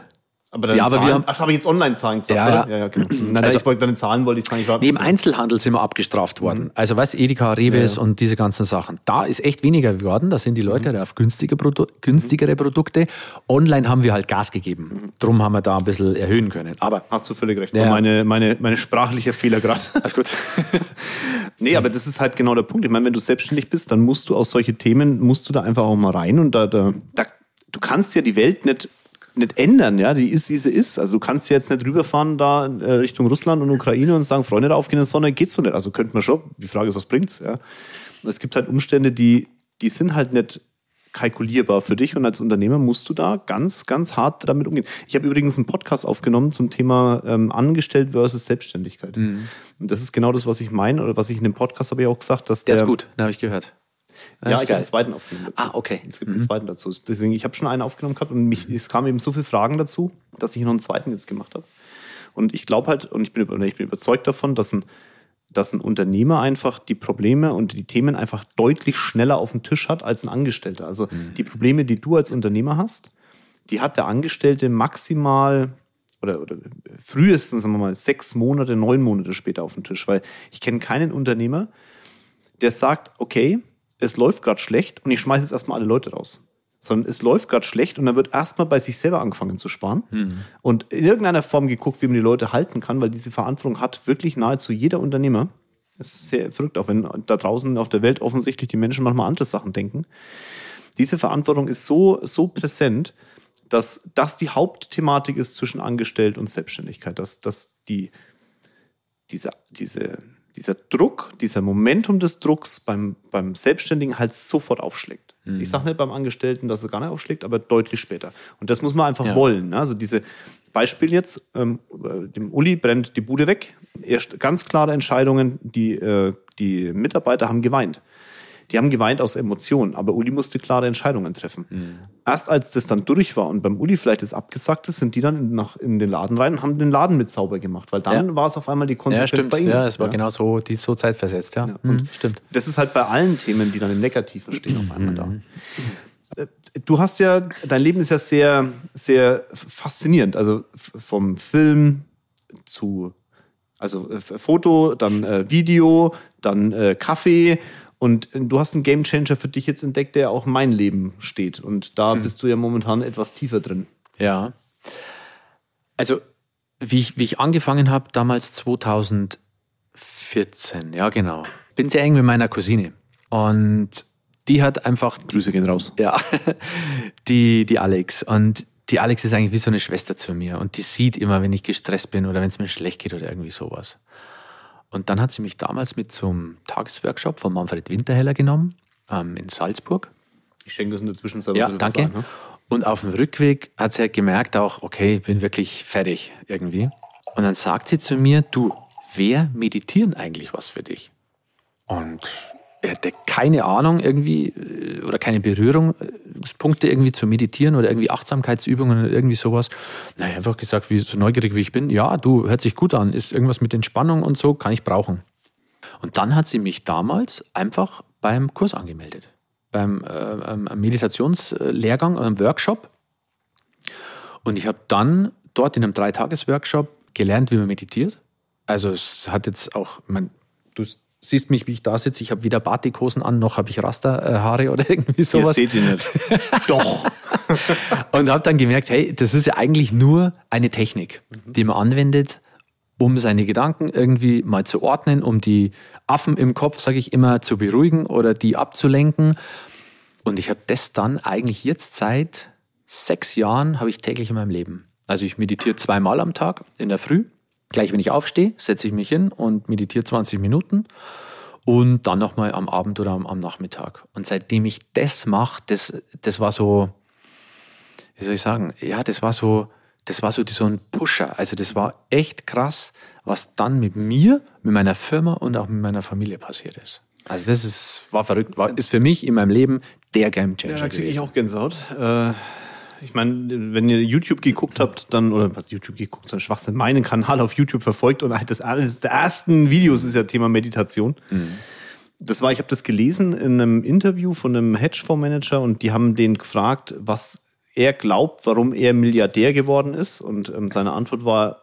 Aber, Ja, aber wir haben- ach, habe ich jetzt Online-Zahlen gesagt, Ja, oder? ja. Ja, ja, genau. Nein, Also- ich wollte deine Zahlen wollte ich sagen. Ich war, Neben Einzelhandel sind wir abgestraft worden. Also weißt du, Edeka, Reves Ja, und diese ganzen Sachen. Da ist echt weniger geworden. Da sind die Leute da auf günstige Produ günstigere Produkte. Online haben wir halt Gas gegeben. Drum haben wir da ein bisschen erhöhen können. Aber Hast du völlig recht. Ja. Meine, meine, meine sprachliche Fehler gerade. alles gut. nee, aber das ist halt genau der Punkt. Ich meine, wenn du selbstständig bist, dann musst du aus solche Themen, musst du da einfach auch mal rein und da, da, da du kannst ja die Welt nicht nicht ändern, ja, die ist wie sie ist. Also du kannst ja jetzt nicht rüberfahren da äh, Richtung Russland und Ukraine und sagen, Freunde, da aufgehen in die Sonne, geht's so nicht. Also könnte man schon. Die Frage ist, was bringt's, ja. Es gibt halt Umstände, die, die sind halt nicht kalkulierbar für dich und als Unternehmer musst du da ganz, ganz hart damit umgehen. Ich habe übrigens einen Podcast aufgenommen zum Thema ähm, Angestellt versus Selbstständigkeit. Und das ist genau das, was ich meine oder was ich in dem Podcast habe ich auch gesagt, dass Der der, ist gut, den habe ich gehört. Ja, ich habe einen zweiten aufgenommen dazu. Ah, okay. Es gibt einen zweiten dazu. Deswegen, ich habe schon einen aufgenommen gehabt und mich, es kamen eben so viele Fragen dazu, dass ich noch einen zweiten jetzt gemacht habe. Und ich glaube halt, und ich bin, ich bin überzeugt davon, dass ein, dass ein Unternehmer einfach die Probleme und die Themen einfach deutlich schneller auf dem Tisch hat als ein Angestellter. Also die Probleme, die du als Unternehmer hast, die hat der Angestellte maximal oder, oder frühestens, sagen wir mal, sechs Monate, neun Monate später auf den Tisch, weil ich kenne keinen Unternehmer, der sagt, okay, es läuft gerade schlecht und ich schmeiße jetzt erstmal alle Leute raus. Sondern es läuft gerade schlecht und dann wird erstmal bei sich selber angefangen zu sparen Mhm. und in irgendeiner Form geguckt, wie man die Leute halten kann, weil diese Verantwortung hat wirklich nahezu jeder Unternehmer. Das ist sehr verrückt, auch wenn da draußen auf der Welt offensichtlich die Menschen manchmal andere Sachen denken. Diese Verantwortung ist so, so präsent, dass das die Hauptthematik ist zwischen Angestellt und Selbstständigkeit, dass, dass die, dieser, diese, dieser Druck, dieser Momentum des Drucks beim, beim Selbstständigen halt sofort aufschlägt. Mhm. Ich sage nicht beim Angestellten, dass er gar nicht aufschlägt, aber deutlich später. Und das muss man einfach Ja. wollen. Ne? Also diese Beispiel jetzt, ähm, äh, dem Uli brennt die Bude weg. Erst ganz klare Entscheidungen, die, äh, die Mitarbeiter haben geweint. Die haben geweint aus Emotionen, aber Uli musste klare Entscheidungen treffen. Mhm. Erst als das dann durch war und beim Uli vielleicht das abgesagt ist, sind die dann in, nach, in den Laden rein und haben den Laden mit sauber gemacht, weil dann Ja. war es auf einmal die Ja, Konsequenz stimmt. bei ihnen. Ja, es war genau so, die so zeitversetzt, ja. Ja, Mhm, und- stimmt. Das ist halt bei allen Themen, die dann im Negativen stehen, auf einmal da. Äh, Du hast ja, dein Leben ist ja sehr, sehr faszinierend. Also vom Film zu, also äh, Foto, dann äh, Video, dann äh, Kaffee. Und äh, du hast einen Gamechanger für dich jetzt entdeckt, der auch in mein Leben steht. Und da bist du ja momentan etwas tiefer drin. Ja. Also, wie ich, wie ich angefangen habe, damals 2014, ja genau, bin sehr eng mit meiner Cousine. Und die hat einfach, Grüße gehen raus. ja, die, die Alex. Und die Alex ist eigentlich wie so eine Schwester zu mir. Und die sieht immer, wenn ich gestresst bin oder wenn es mir schlecht geht oder irgendwie sowas. Und dann hat sie mich damals mit zum Tagesworkshop von Manfred Winterheller genommen, ähm, in Salzburg. Ich schenke das in der Zwischenzeit. Ja, danke. ein, ne? Und auf dem Rückweg hat sie halt gemerkt auch, okay, bin wirklich fertig irgendwie. Und dann sagt sie zu mir, du, wer meditieren eigentlich was für dich? Und er hatte keine Ahnung irgendwie äh, oder keine Berührungspunkte irgendwie zu meditieren oder irgendwie Achtsamkeitsübungen oder irgendwie sowas. Na, einfach gesagt, wie so neugierig wie ich bin, ja, du, hört sich gut an, ist irgendwas mit Entspannung und so, kann ich brauchen. Und dann hat sie mich damals einfach beim Kurs angemeldet. Beim äh, Meditationslehrgang einem Workshop. Und ich habe dann dort in einem Dreitages-Workshop gelernt, wie man meditiert. Also es hat jetzt auch, ich mein, du siehst mich, wie ich da sitze, ich habe weder Batikhosen an, noch habe ich Rasterhaare oder irgendwie Ihr sowas. seht ihn nicht. Doch. Und habe dann gemerkt, hey, das ist ja eigentlich nur eine Technik, die man anwendet, um seine Gedanken irgendwie mal zu ordnen, um die Affen im Kopf, sage ich immer, zu beruhigen oder die abzulenken. Und ich habe das dann eigentlich jetzt seit sechs Jahren habe ich täglich in meinem Leben. Also ich meditiere zweimal am Tag in der Früh. Gleich wenn ich aufstehe, setze ich mich hin und meditiere 20 Minuten und dann nochmal am Abend oder am, am Nachmittag. Und seitdem ich das mache, das, das war so, wie soll ich sagen, ja, das war so, das war so so ein Pusher. Also das war echt krass, was dann mit mir, mit meiner Firma und auch mit meiner Familie passiert ist. Also das ist, war verrückt, war, ist für mich in meinem Leben der Gamechanger Ja, da kriege ich gewesen. auch Gänsehaut. Äh, ich meine, wenn ihr YouTube geguckt habt, dann, oder was YouTube geguckt, so ein Schwachsinn, meinen Kanal auf YouTube verfolgt und halt das eines der ersten Videos ist ja Thema Meditation. Das war, ich habe das gelesen in einem Interview von einem Hedgefondsmanager und die haben den gefragt, was er glaubt, warum er Milliardär geworden ist. Und ähm, seine Antwort war,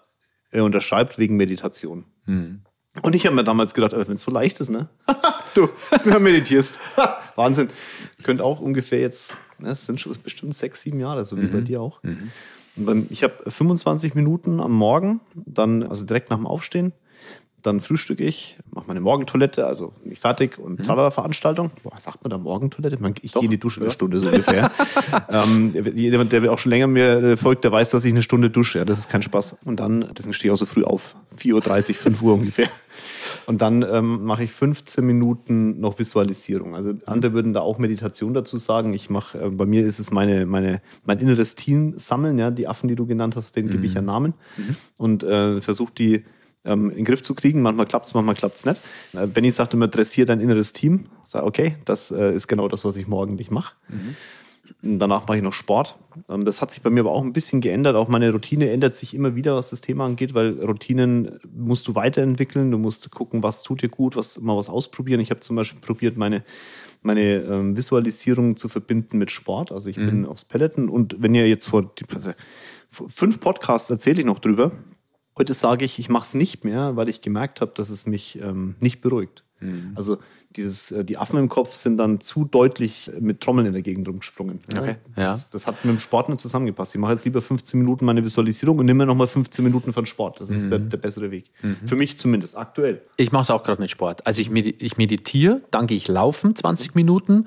er unterschreibt wegen Meditation. Und ich habe mir damals gedacht, wenn es so leicht ist, ne? du, du meditierst. Wahnsinn. Könnte auch ungefähr jetzt, ne, es sind schon bestimmt sechs, sieben Jahre, so wie bei dir auch. Und beim, ich habe 25 Minuten am Morgen, dann, also direkt nach dem Aufstehen, dann frühstücke ich, mache meine Morgentoilette, also bin ich fertig und tralala Veranstaltung. Boah, sagt man da Morgentoilette? Man, ich gehe in die Dusche eine Stunde so ungefähr. ähm, jemand, der auch schon länger mir äh, folgt, der weiß, dass ich eine Stunde dusche. Ja, das ist kein Spaß. Und dann, deswegen stehe ich auch so früh auf. 4.30 Uhr, 5 Uhr ungefähr. Und dann ähm, mache ich 15 Minuten noch Visualisierung. Also andere würden da auch Meditation dazu sagen. Ich mache, äh, bei mir ist es meine, meine, mein inneres Team sammeln, ja, die Affen, die du genannt hast, denen gebe ich ja Namen. Und äh, versuche die ähm, in den Griff zu kriegen. Manchmal klappt's, manchmal klappt's nicht. Äh, Benny sagt immer, dressier dein inneres Team. Sag, okay, das äh, ist genau das, was ich morgendlich mache. Danach mache ich noch Sport. Ähm, das hat sich bei mir aber auch ein bisschen geändert. Auch meine Routine ändert sich immer wieder, was das Thema angeht, weil Routinen musst du weiterentwickeln. Du musst gucken, was tut dir gut, was mal was ausprobieren. Ich habe zum Beispiel probiert, meine meine ähm, Visualisierung zu verbinden mit Sport. Also ich mhm. bin aufs Peloton und wenn ihr jetzt vor, also vor fünf Podcasts erzähle ich noch drüber. Heute sage ich, ich mache es nicht mehr, weil ich gemerkt habe, dass es mich ähm, nicht beruhigt. Mhm. Also dieses, äh, die Affen im Kopf sind dann zu deutlich mit Trommeln in der Gegend rumgesprungen. Okay. Ja. Das, das, hat mit dem Sport nicht zusammengepasst. Ich mache jetzt lieber 15 Minuten meine Visualisierung und nehme nochmal 15 Minuten von Sport. Das ist mhm. der, der, bessere Weg. Mhm. Für mich zumindest, aktuell. Ich mache es auch gerade mit Sport. Also ich, med ich meditiere, dann gehe ich laufen 20 Minuten,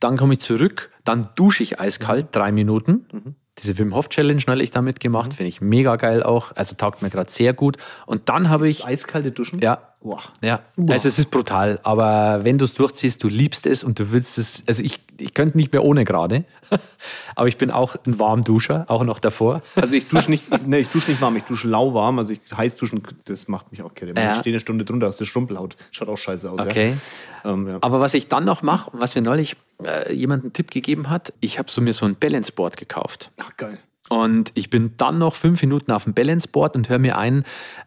dann komme ich zurück, dann dusche ich eiskalt drei Minuten. Diese Wim Hof Challenge neulich damit gemacht, mhm. finde ich mega geil auch. Also taugt mir gerade sehr gut. Und dann habe ich eiskalte Duschen. Ja, Boah. Ja, Boah. also es ist brutal, aber wenn du es durchziehst, du liebst es und du willst es, also ich, ich könnte nicht mehr ohne gerade, aber ich bin auch ein Warmduscher, auch noch davor. Also ich dusche nicht, ich, nee, ich dusche nicht warm, ich dusche lauwarm, also ich heiß duschen, das macht mich auch kirre. Ja. Ich stehe eine Stunde drunter, hast du Schrumpelhaut, schaut auch scheiße aus. Okay. Ja. Ähm, ja. Aber was ich dann noch mache, was mir neulich äh, jemand einen Tipp gegeben hat, ich habe so mir so ein Balanceboard gekauft. Ach geil. Und ich bin dann noch fünf Minuten auf dem Balanceboard und höre mir einen,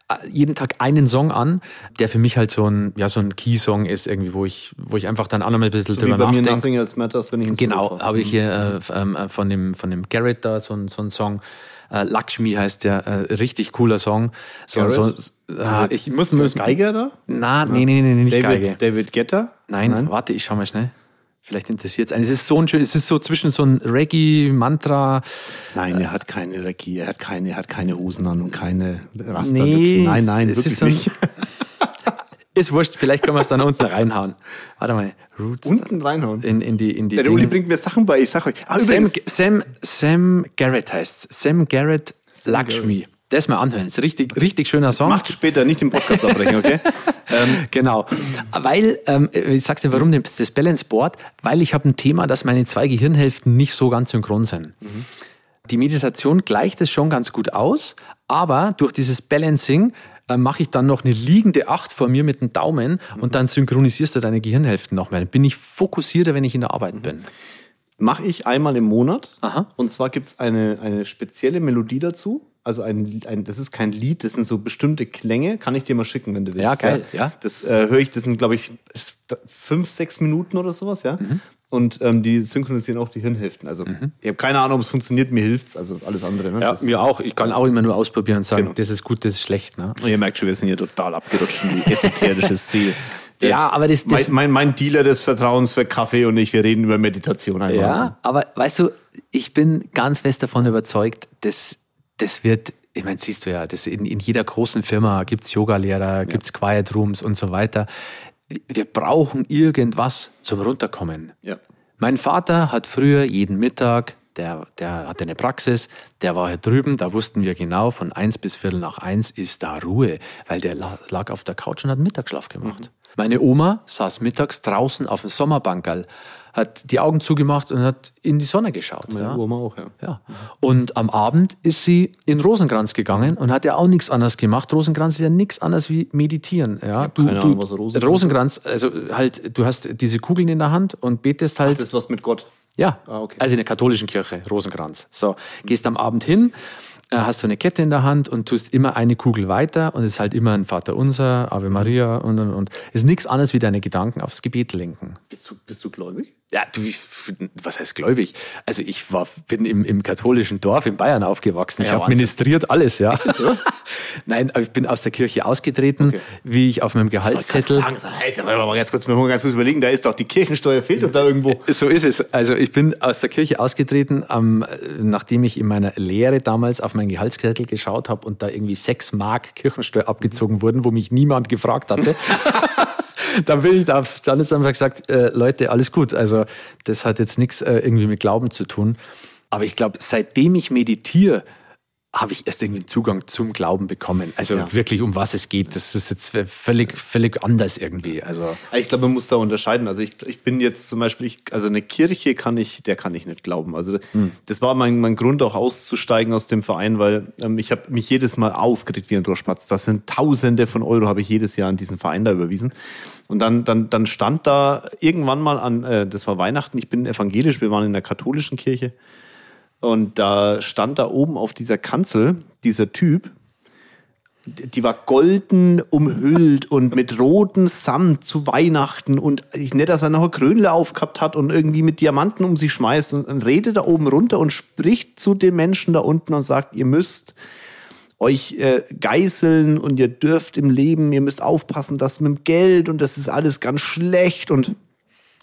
äh, jeden Tag einen Song an, der für mich halt so ein, ja, so ein Key-Song ist, irgendwie, wo ich, wo ich einfach dann auch noch mal ein bisschen so drüber wie bei nachdenke. Mir Nothing Else Matters, wenn ich Genau, habe ich hier äh, ähm, äh, von, dem, von dem Garrett da so, ein, so einen Song. Äh, Lakshmi heißt der, äh, richtig cooler Song. So, so, äh, ich muss, muss Geiger da? Na, nee, nee, nee, nee nicht David, Geige. David Getter? Nein, Nein, warte, ich schau mal schnell. Vielleicht interessiert es einen. Es ist so ein schön, es ist so zwischen so ein Reggae-Mantra. Nein, er hat keine Reggae, er hat keine, er hat keine Hosen an und keine Raster. Nee, nein, nein, wirklich ist so ein, nicht. ist wurscht, vielleicht können wir es dann unten reinhauen. Warte mal. Roots unten reinhauen? In, in die, in die Der Uli bringt mir Sachen bei, ich sag euch. Ah, Sam, Sam, Sam Garrett heißt Sam Garrett Lakshmi. Garrett. Das mal anhören. Das ist richtig, richtig schöner Song. Macht später, nicht den Podcast abbrechen, okay? ähm, genau. Weil, ähm, ich sag's dir, warum das Balance Board? Weil ich habe ein Thema, dass meine zwei Gehirnhälften nicht so ganz synchron sind. Mhm. Die Meditation gleicht es schon ganz gut aus, aber durch dieses Balancing äh, mache ich dann noch eine liegende Acht vor mir mit dem Daumen mhm. und dann synchronisierst du deine Gehirnhälften noch mehr. Dann bin ich fokussierter, wenn ich in der Arbeit mhm. bin. Mache ich einmal im Monat. Aha. Und zwar gibt's eine, eine spezielle Melodie dazu also ein, ein, das ist kein Lied, das sind so bestimmte Klänge. Kann ich dir mal schicken, wenn du willst. Ja, geil, ja. Das äh, höre ich, das sind, glaube ich, fünf, sechs Minuten oder sowas, ja. Mhm. Und ähm, die synchronisieren auch die Hirnhälften. Also mhm. ich habe keine Ahnung, ob es funktioniert, mir hilft's, also alles andere. Ne? Ja, das, mir auch. Ich kann auch immer nur ausprobieren und sagen, genau. das ist gut, das ist schlecht. Ne? Und ihr merkt schon, wir sind hier total abgerutscht in die esoterische See. Ja, aber das, das mein, mein, mein, Dealer des Vertrauens für Kaffee und ich, wir reden über Meditation. Ja, aber weißt du, ich bin ganz fest davon überzeugt, dass das wird, ich meine, siehst du ja, das in, in jeder großen Firma gibt's Yoga-Lehrer, gibt's Quiet Rooms und so weiter. Wir brauchen irgendwas zum Runterkommen. Ja. Mein Vater hat früher jeden Mittag, der, der hatte eine Praxis, der war hier drüben, da wussten wir genau, von eins bis viertel nach eins ist da Ruhe, weil der lag auf der Couch und hat Mittagsschlaf gemacht. Mhm. Meine Oma saß mittags draußen auf dem Sommerbankerl hat die Augen zugemacht und hat in die Sonne geschaut. Meine ja. Oma auch, ja. ja. Und am Abend ist sie in Rosenkranz gegangen und hat ja auch nichts anderes gemacht. Rosenkranz ist ja nichts anderes wie meditieren. Ja, du, keine Ahnung, was Rosenkranz, Rosenkranz also halt, du hast diese Kugeln in der Hand und betest halt. Ach, das ist was mit Gott. Ja, ah, okay. also in der katholischen Kirche, Rosenkranz. So, gehst am Abend hin äh, hast du eine Kette in der Hand und tust immer eine Kugel weiter und es ist halt immer ein Vater Unser, Ave Maria und und und. Ist nichts anderes wie deine Gedanken aufs Gebet lenken. Bist du, bist du gläubig? Ja, du, was heißt gläubig? Also ich war, bin im, im katholischen Dorf in Bayern aufgewachsen. Ich ja, habe ministriert alles, ja. Nein, aber ich bin aus der Kirche ausgetreten, okay. wie ich auf meinem Gehaltszettel. Ich sagen, jetzt mal ganz kurz, mal ganz kurz überlegen, da ist doch die Kirchensteuer fehlt doch da irgendwo. So ist es. Also ich bin aus der Kirche ausgetreten, ähm, nachdem ich in meiner Lehre damals auf meinen Gehaltszettel geschaut habe und da irgendwie sechs Mark Kirchensteuer abgezogen wurden, wo mich niemand gefragt hatte. dann bin ich da aufs Standesamt gesagt, äh, Leute, alles gut. Also das hat jetzt nichts äh, irgendwie mit Glauben zu tun. Aber ich glaube, seitdem ich meditiere, habe ich erst irgendwie Zugang zum Glauben bekommen. Also ja. wirklich, um was es geht. Das ist jetzt völlig, völlig anders irgendwie. Also ich glaube, man muss da unterscheiden. Also ich, ich bin jetzt zum Beispiel, ich, also eine Kirche kann ich, der kann ich nicht glauben. Also hm. das war mein, mein Grund auch auszusteigen aus dem Verein, weil ähm, ich habe mich jedes Mal aufgeregt wie ein Durchspatz. Das sind Tausende von Euro habe ich jedes Jahr an diesen Verein da überwiesen. Und dann, dann, dann stand da irgendwann mal an, äh, das war Weihnachten, ich bin evangelisch, wir waren in der katholischen Kirche. Und da stand da oben auf dieser Kanzel dieser Typ, die war golden umhüllt und mit rotem Samt zu Weihnachten. Und ich nicht, dass er noch ein Krönle aufgehabt hat und irgendwie mit Diamanten um sich schmeißt und, und redet da oben runter und spricht zu den Menschen da unten und sagt, ihr müsst euch äh, geißeln und ihr dürft im Leben, ihr müsst aufpassen, dass mit dem Geld und das ist alles ganz schlecht. Und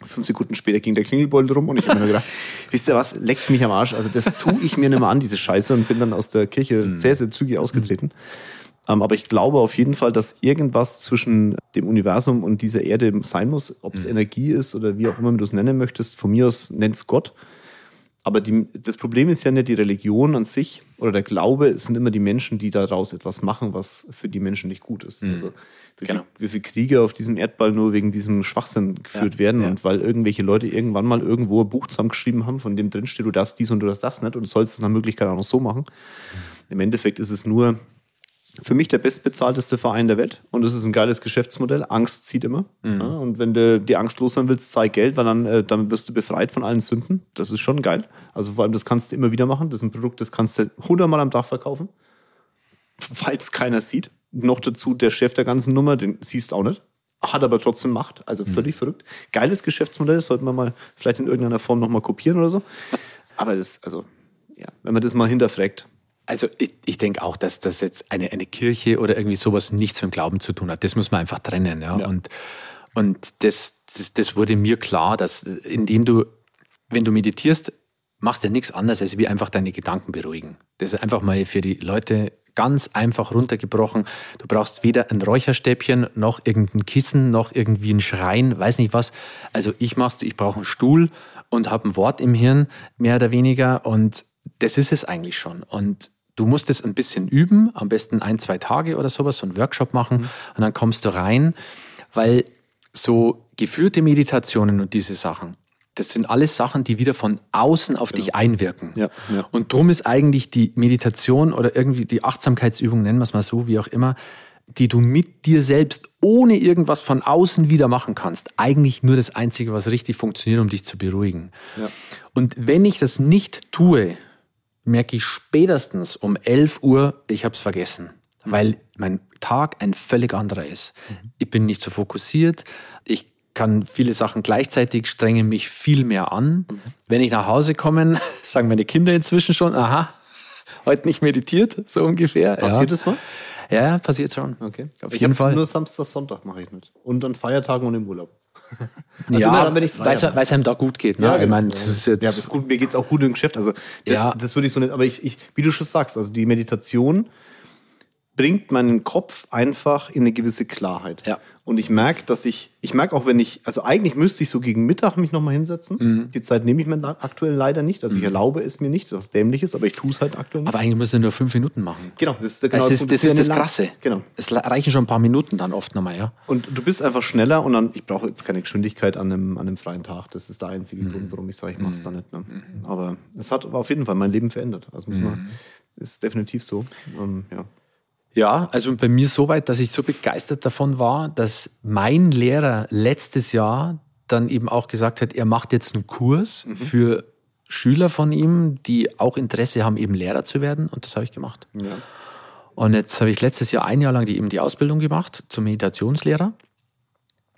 Fünf Sekunden später ging der Klingelbeutel rum und ich habe mir gedacht, wisst ihr was, leckt mich am Arsch. Also das tue ich mir nicht mehr an, diese Scheiße, und bin dann aus der Kirche mhm. sehr, sehr zügig ausgetreten. Ähm, aber ich glaube auf jeden Fall, dass irgendwas zwischen dem Universum und dieser Erde sein muss, ob es mhm. Energie ist oder wie auch immer du es nennen möchtest. Von mir aus nennt's Gott. Aber die, das Problem ist ja nicht die Religion an sich oder der Glaube, es sind immer die Menschen, die daraus etwas machen, was für die Menschen nicht gut ist. Mhm. Also wie, genau. wie viele Kriege auf diesem Erdball nur wegen diesem Schwachsinn geführt ja, werden ja. und weil irgendwelche Leute irgendwann mal irgendwo ein Buch zusammengeschrieben haben, von dem drinsteht, du darfst dies und du darfst das nicht und du sollst es nach Möglichkeit auch noch so machen. Mhm. Im Endeffekt ist es nur für mich der bestbezahlteste Verein der Welt und es ist ein geiles Geschäftsmodell. Angst zieht immer. Mhm. Ja, und wenn du die Angst loswerden willst, zeig Geld, weil dann, äh, dann wirst du befreit von allen Sünden. Das ist schon geil. Also vor allem, das kannst du immer wieder machen. Das ist ein Produkt, das kannst du hundertmal am Tag verkaufen, falls keiner sieht. Noch dazu der Chef der ganzen Nummer, den siehst du auch nicht. Hat aber trotzdem Macht, also mhm. völlig mhm. verrückt. Geiles Geschäftsmodell, sollten wir mal vielleicht in irgendeiner Form nochmal kopieren oder so. Aber das, also, ja, wenn man das mal hinterfragt, also ich, ich denke auch, dass das jetzt eine, eine Kirche oder irgendwie sowas nichts mit dem Glauben zu tun hat. Das muss man einfach trennen. Ja? ja. Und, und das, das, das wurde mir klar, dass indem du, wenn du meditierst, machst du ja nichts anderes, als wie einfach deine Gedanken beruhigen. Das ist einfach mal für die Leute ganz einfach runtergebrochen. Du brauchst weder ein Räucherstäbchen, noch irgendein Kissen, noch irgendwie ein Schrein, weiß nicht was. Also ich mach's, ich brauche einen Stuhl und habe ein Wort im Hirn, mehr oder weniger. Und das ist es eigentlich schon. Und du musst es ein bisschen üben, am besten ein, zwei Tage oder sowas, so einen Workshop machen mhm. und dann kommst du rein, weil so geführte Meditationen und diese Sachen, das sind alles Sachen, die wieder von außen auf genau. dich einwirken. Ja, ja. Und drum ist eigentlich die Meditation oder irgendwie die Achtsamkeitsübung, nennen wir es mal so, wie auch immer, die du mit dir selbst ohne irgendwas von außen wieder machen kannst, eigentlich nur das Einzige, was richtig funktioniert, um dich zu beruhigen. Ja. Und wenn ich das nicht tue, merke ich spätestens um 11 Uhr, ich habe es vergessen, weil mein Tag ein völlig anderer ist. Mhm. Ich bin nicht so fokussiert, ich kann viele Sachen gleichzeitig, strenge mich viel mehr an. Mhm. Wenn ich nach Hause komme, sagen meine Kinder inzwischen schon, aha, heute nicht meditiert, so ungefähr. Passiert ja. das mal? Ja, passiert schon. Okay. Auf ich jeden Fall. Nur Samstag, Sonntag mache ich nicht. Und an Feiertagen und im Urlaub. Also ja, dann, weil es einem da gut geht. Ne? Ja, genau. ich meine, das ist jetzt ja, das ist gut. Mir geht's auch gut im Geschäft. Also das, ja. das würde ich so nicht. Aber ich, ich, wie du schon sagst, also die Meditation bringt meinen Kopf einfach in eine gewisse Klarheit. Ja. Und ich merke, dass ich, ich merke auch, wenn ich, also eigentlich müsste ich so gegen Mittag mich nochmal hinsetzen. Mhm. Die Zeit nehme ich mir aktuell leider nicht. Also ich mhm. erlaube es mir nicht, was dämlich ist, aber ich tue es halt aktuell nicht. Aber eigentlich müsste nur fünf Minuten machen. Genau, das ist, genau, das, ist, das, ist das Krasse. Genau. Es reichen schon ein paar Minuten dann oft nochmal, ja. Und du bist einfach schneller und dann, ich brauche jetzt keine Geschwindigkeit an einem, an einem freien Tag. Das ist der einzige mhm. Grund, warum ich sage, ich mache es da nicht. Ne? Mhm. Aber es hat auf jeden Fall mein Leben verändert. Also muss man, mhm. ist definitiv so. Um, ja. Ja, also bei mir so weit, dass ich so begeistert davon war, dass mein Lehrer letztes Jahr dann eben auch gesagt hat, er macht jetzt einen Kurs mhm. für Schüler von ihm, die auch Interesse haben, eben Lehrer zu werden. Und das habe ich gemacht. Ja. Und jetzt habe ich letztes Jahr ein Jahr lang die, eben die Ausbildung gemacht zum Meditationslehrer.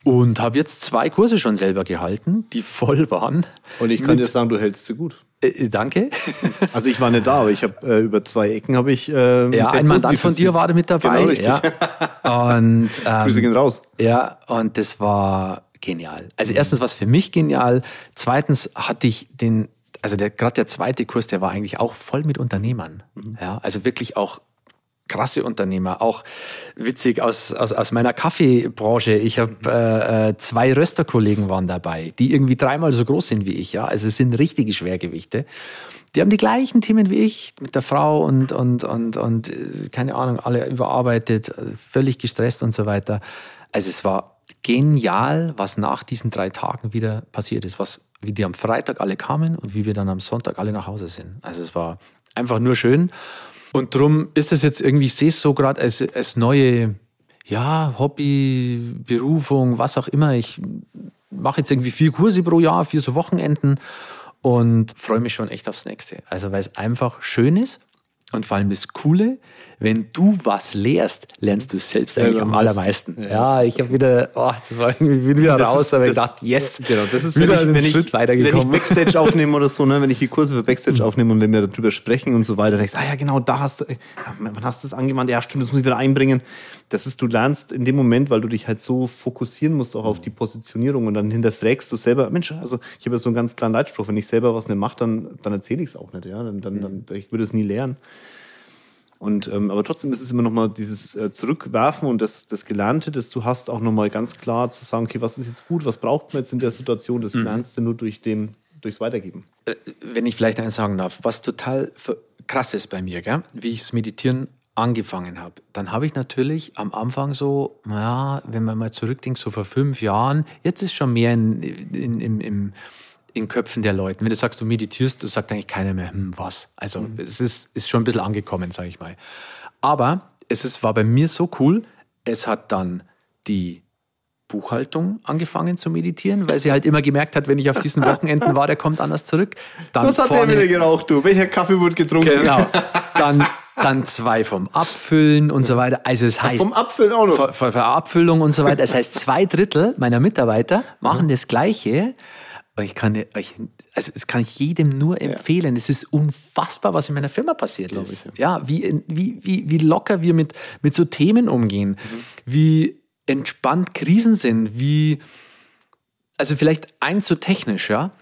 Und habe jetzt zwei Kurse schon selber gehalten, die voll waren. Und ich kann dir sagen, du hältst sie gut. Äh, äh, danke. Also ich war nicht da, aber ich habe äh, über zwei Ecken habe ich. Äh, ja, ein Mandant von dir war mit dabei. Genau, richtig. Ja. Und ähm, Grüße gehen raus. Ja, und das war genial. Also erstens war es für mich genial. Zweitens hatte ich den, also gerade der zweite Kurs, der war eigentlich auch voll mit Unternehmern. Mhm. Ja, also wirklich auch krasse Unternehmer, auch witzig aus, aus, aus meiner Kaffeebranche. Ich habe äh, äh, zwei Rösterkollegen waren dabei, die irgendwie dreimal so groß sind wie ich. Ja, also es sind richtige Schwergewichte. Die haben die gleichen Themen wie ich mit der Frau und und und und äh, keine Ahnung, alle überarbeitet, völlig gestresst und so weiter. Also es war genial, was nach diesen drei Tagen wieder passiert ist, was wie die am Freitag alle kamen und wie wir dann am Sonntag alle nach Hause sind. Also es war einfach nur schön. Und darum ist es jetzt irgendwie, ich sehe es so gerade als, als neue, ja, Hobby, Berufung, was auch immer. Ich mache jetzt irgendwie vier Kurse pro Jahr, vier so Wochenenden und freue mich schon echt aufs nächste. Also weil es einfach schön ist und vor allem das Coole, wenn du was lehrst, lernst du es selbst eigentlich ja, am allermeisten. Ja, ja ich habe wieder, oh, das war irgendwie wieder das raus, ist, aber das, ich dachte, yes, genau, das ist wieder wenn ich, einen Schritt weitergekommen. Wenn ich Backstage aufnehme oder so, ne, wenn ich die Kurse für Backstage mhm. aufnehme und wenn wir darüber sprechen und so weiter, dann denkst du, ah ja, genau, da hast du, wann hast du das angewandt? Ja, stimmt, das muss ich wieder einbringen. Das ist, du lernst in dem Moment, weil du dich halt so fokussieren musst auch auf die Positionierung und dann hinterfragst du selber, Mensch, also ich habe ja so einen ganz kleinen Leitspruch, wenn ich selber was nicht mache, dann, dann erzähle ich es auch nicht, ja, dann, dann, dann ich würde es nie lernen. Und, ähm, aber trotzdem ist es immer nochmal dieses äh, Zurückwerfen und das, das Gelernte, das du hast, auch nochmal ganz klar zu sagen, okay, was ist jetzt gut, was braucht man jetzt in der Situation, das mhm. lernst du nur durch den, durchs Weitergeben. Äh, wenn ich vielleicht eins sagen darf, was total krass ist bei mir, gell? wie ich das Meditieren angefangen habe, dann habe ich natürlich am Anfang so, ja, wenn man mal zurückdenkt, so vor fünf Jahren, jetzt ist schon mehr in, in, in, im in Köpfen der Leute. Wenn du sagst, du meditierst, du sagt eigentlich keiner mehr, hm, was. Also mhm. es ist, ist schon ein bisschen angekommen, sage ich mal. Aber es ist, war bei mir so cool, es hat dann die Buchhaltung angefangen zu meditieren, weil sie halt immer gemerkt hat, wenn ich auf diesen Wochenenden war, der kommt anders zurück. Dann Was hat vorne, der wieder geraucht, du? Welcher Kaffee wurde getrunken? Genau. Dann, dann zwei vom Abfüllen und so weiter. Also es heißt... Vom Abfüllen auch noch? Von der Abfüllung und so weiter. Das heißt, zwei Drittel meiner Mitarbeiter machen mhm. das Gleiche ich kann euch, also es kann ich jedem nur empfehlen. Ja. Es ist unfassbar, was in meiner Firma passiert Glaube ist. Ich, ja. ja, wie, wie, wie, wie locker wir mit, mit so Themen umgehen, mhm. wie entspannt Krisen sind, wie, also vielleicht eins so technisch, ja,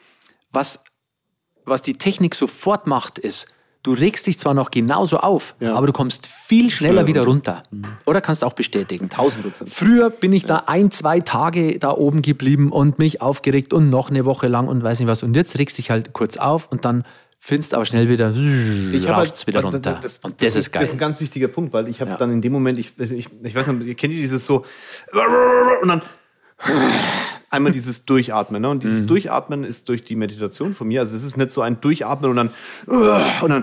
was, was die Technik sofort macht, ist, du regst dich zwar noch genauso auf, ja. aber du kommst viel schneller Schnell wieder runter. Mhm. Oder kannst auch bestätigen. 1000 Prozent. Früher bin ich da ein, zwei Tage da oben geblieben und mich aufgeregt und noch eine Woche lang und weiß nicht was. Und jetzt regst dich halt kurz auf und dann findest aber schnell wieder, ich halt, wieder runter. Das, das, und das, das, ist geil. Das ist ein ganz wichtiger Punkt, weil ich habe ja. dann in dem Moment, ich, ich, ich weiß nicht, kennt ihr dieses so und dann einmal dieses Durchatmen. Ne? Und dieses mhm. Durchatmen ist durch die Meditation von mir. Also es ist nicht so ein Durchatmen und dann und dann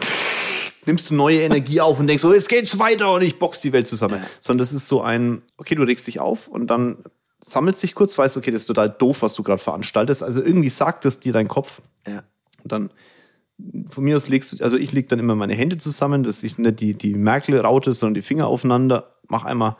nimmst du neue Energie auf und denkst, so, jetzt geht's weiter und ich box die Welt zusammen. Ja. Sondern das ist so ein, okay, du regst dich auf und dann sammelst dich kurz, weißt, okay, das ist total doof, was du gerade veranstaltest. Also irgendwie sagt es dir dein Kopf. Ja. Und dann von mir aus legst du, also ich leg dann immer meine Hände zusammen, dass ich nicht die, die Merkel-Raute, sondern die Finger aufeinander, mach einmal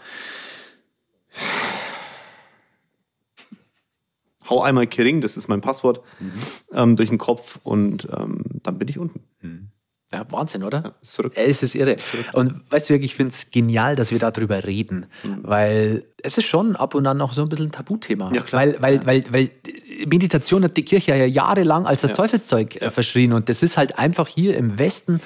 hau einmal Kering, das ist mein Passwort, mhm. ähm, durch den Kopf und ähm, dann bin ich unten. Mhm. Ja, Wahnsinn, oder? Ja, ist verrückt. Es ist irre. Und weißt du, ich finde es genial, dass wir darüber reden, mhm. weil es ist schon ab und an noch so ein bisschen ein Tabuthema. Ja, klar. Weil, weil, ja. weil, weil Meditation hat die Kirche ja jahrelang als das ja. Teufelszeug äh, verschrien und das ist halt einfach hier im Westen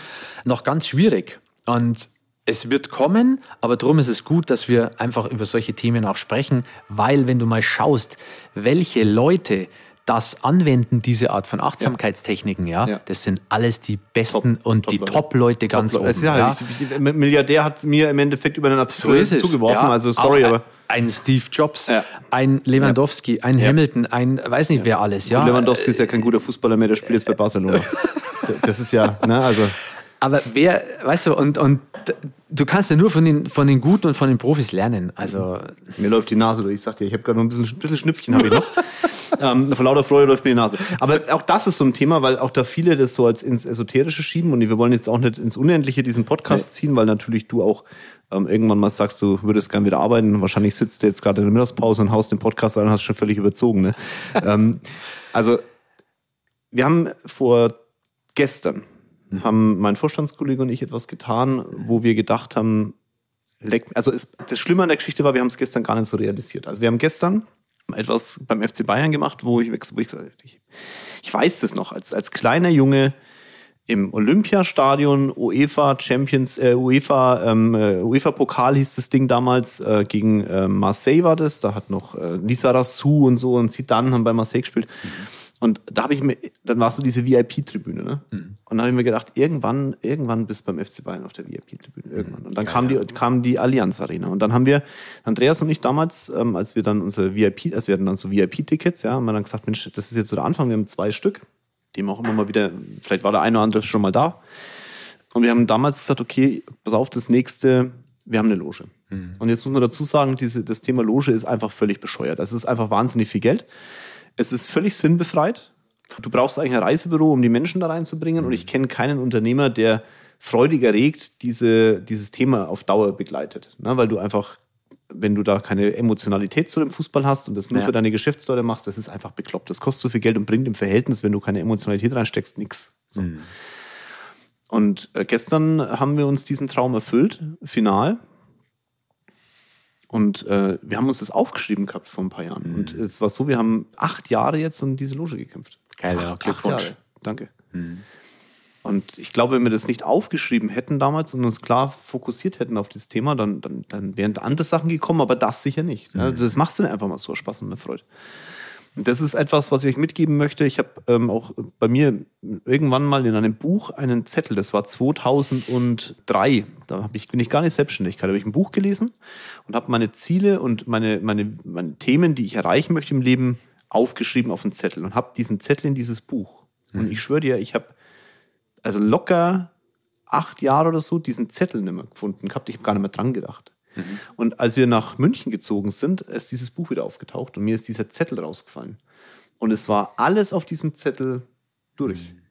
noch ganz schwierig. Und es wird kommen, aber darum ist es gut, dass wir einfach über solche Themen auch sprechen, weil wenn du mal schaust, welche Leute das anwenden, diese Art von Achtsamkeitstechniken, ja, ja. das sind alles die besten Top, und Top die Top-Leute ganz Top oben. Ja, ja. Ich, Milliardär hat mir im Endeffekt über einen Artikel so zugeworfen, also sorry, aber ein Steve Jobs, ja. ein Lewandowski, ein ja. Hamilton, ein weiß nicht wer alles, ja. Und Lewandowski ist ja kein guter Fußballer mehr, der spielt jetzt bei Barcelona. das ist ja, ne, also aber wer, weißt du, und, und du kannst ja nur von den, von den Guten und von den Profis lernen. Also Mir läuft die Nase durch. Ich sag dir, ich habe gerade noch ein bisschen, ein bisschen Schnüpfchen habe ich noch. ähm, vor lauter Freude läuft mir die Nase. Aber auch das ist so ein Thema, weil auch da viele das so als ins Esoterische schieben und wir wollen jetzt auch nicht ins Unendliche diesen Podcast nee. ziehen, weil natürlich du auch ähm, irgendwann mal sagst, du würdest gern wieder arbeiten. Wahrscheinlich sitzt du jetzt gerade in der Mittagspause und haust den Podcast an und hast schon völlig überzogen. Ne? ähm, also wir haben vor gestern haben mein Vorstandskollege und ich etwas getan, wo wir gedacht haben, also es, das Schlimme an der Geschichte war, wir haben es gestern gar nicht so realisiert. Also wir haben gestern etwas beim FC Bayern gemacht, wo ich, wo ich, ich, ich weiß das noch, als, als kleiner Junge im Olympiastadion UEFA Champions äh, UEFA ähm, äh, UEFA Pokal hieß das Ding damals äh, gegen äh, Marseille war das da hat noch äh, Lisa Rassou und so und Zidane haben bei Marseille gespielt mhm. Und da habe ich mir dann war so diese VIP Tribüne ne mhm. und da habe ich mir gedacht irgendwann irgendwann bist du beim FC Bayern auf der VIP Tribüne irgendwann und dann ja, kam ja. die kam die Allianz Arena und dann haben wir Andreas und ich damals ähm, als wir dann unsere VIP also wir hatten dann so VIP Tickets ja haben wir dann gesagt Mensch das ist jetzt so der Anfang wir haben zwei Stück dem auch immer mal wieder, vielleicht war der eine oder andere schon mal da. Und wir haben damals gesagt, okay, pass auf, das nächste, wir haben eine Loge. Mhm. Und jetzt muss man dazu sagen, diese, das Thema Loge ist einfach völlig bescheuert. Es ist einfach wahnsinnig viel Geld. Es ist völlig sinnbefreit. Du brauchst eigentlich ein Reisebüro, um die Menschen da reinzubringen. Mhm. Und ich kenne keinen Unternehmer, der freudig erregt diese, dieses Thema auf Dauer begleitet. Ne? Weil du einfach wenn du da keine Emotionalität zu dem Fußball hast und das nur ja. für deine Geschäftsleute machst, das ist einfach bekloppt. Das kostet so viel Geld und bringt im Verhältnis, wenn du keine Emotionalität reinsteckst, nichts. So. Mhm. Und äh, gestern haben wir uns diesen Traum erfüllt, final. Und äh, wir haben uns das aufgeschrieben gehabt vor ein paar Jahren. Mhm. Und es war so, wir haben acht Jahre jetzt um diese Loge gekämpft. Geil, ja, Glückwunsch. Danke. Mhm. Und ich glaube, wenn wir das nicht aufgeschrieben hätten damals und uns klar fokussiert hätten auf dieses Thema, dann, dann, dann wären andere Sachen gekommen, aber das sicher nicht. Mhm. Das macht dann einfach mal so Spaß und eine Freude. Und das ist etwas, was ich euch mitgeben möchte. Ich habe ähm, auch bei mir irgendwann mal in einem Buch einen Zettel, das war 2003, da hab ich, bin ich gar nicht selbstständig, da habe ich ein Buch gelesen und habe meine Ziele und meine, meine, meine Themen, die ich erreichen möchte im Leben, aufgeschrieben auf einen Zettel und habe diesen Zettel in dieses Buch. Mhm. Und ich schwöre dir, ich habe also locker acht Jahre oder so diesen Zettel nicht mehr gefunden gehabt. Ich habe gar nicht mehr dran gedacht. Mhm. Und als wir nach München gezogen sind, ist dieses Buch wieder aufgetaucht und mir ist dieser Zettel rausgefallen. Und es war alles auf diesem Zettel durch. Mhm.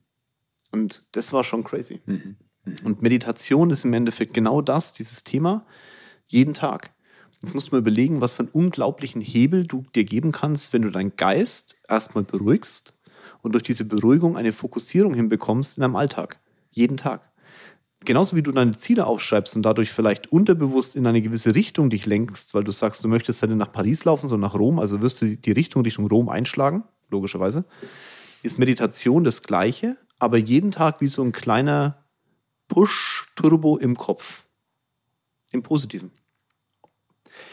Und das war schon crazy. Mhm. mhm. Und Meditation ist im Endeffekt genau das, dieses Thema, jeden Tag. Jetzt musst du mal überlegen, was für einen unglaublichen Hebel du dir geben kannst, wenn du deinen Geist erstmal beruhigst und durch diese Beruhigung eine Fokussierung hinbekommst in deinem Alltag. Jeden Tag. Genauso wie du deine Ziele aufschreibst und dadurch vielleicht unterbewusst in eine gewisse Richtung dich lenkst, weil du sagst, du möchtest halt nach Paris laufen, sondern nach Rom, also wirst du die Richtung Richtung Rom einschlagen, logischerweise, ist Meditation das Gleiche, aber jeden Tag wie so ein kleiner Push-Turbo im Kopf. Im Positiven.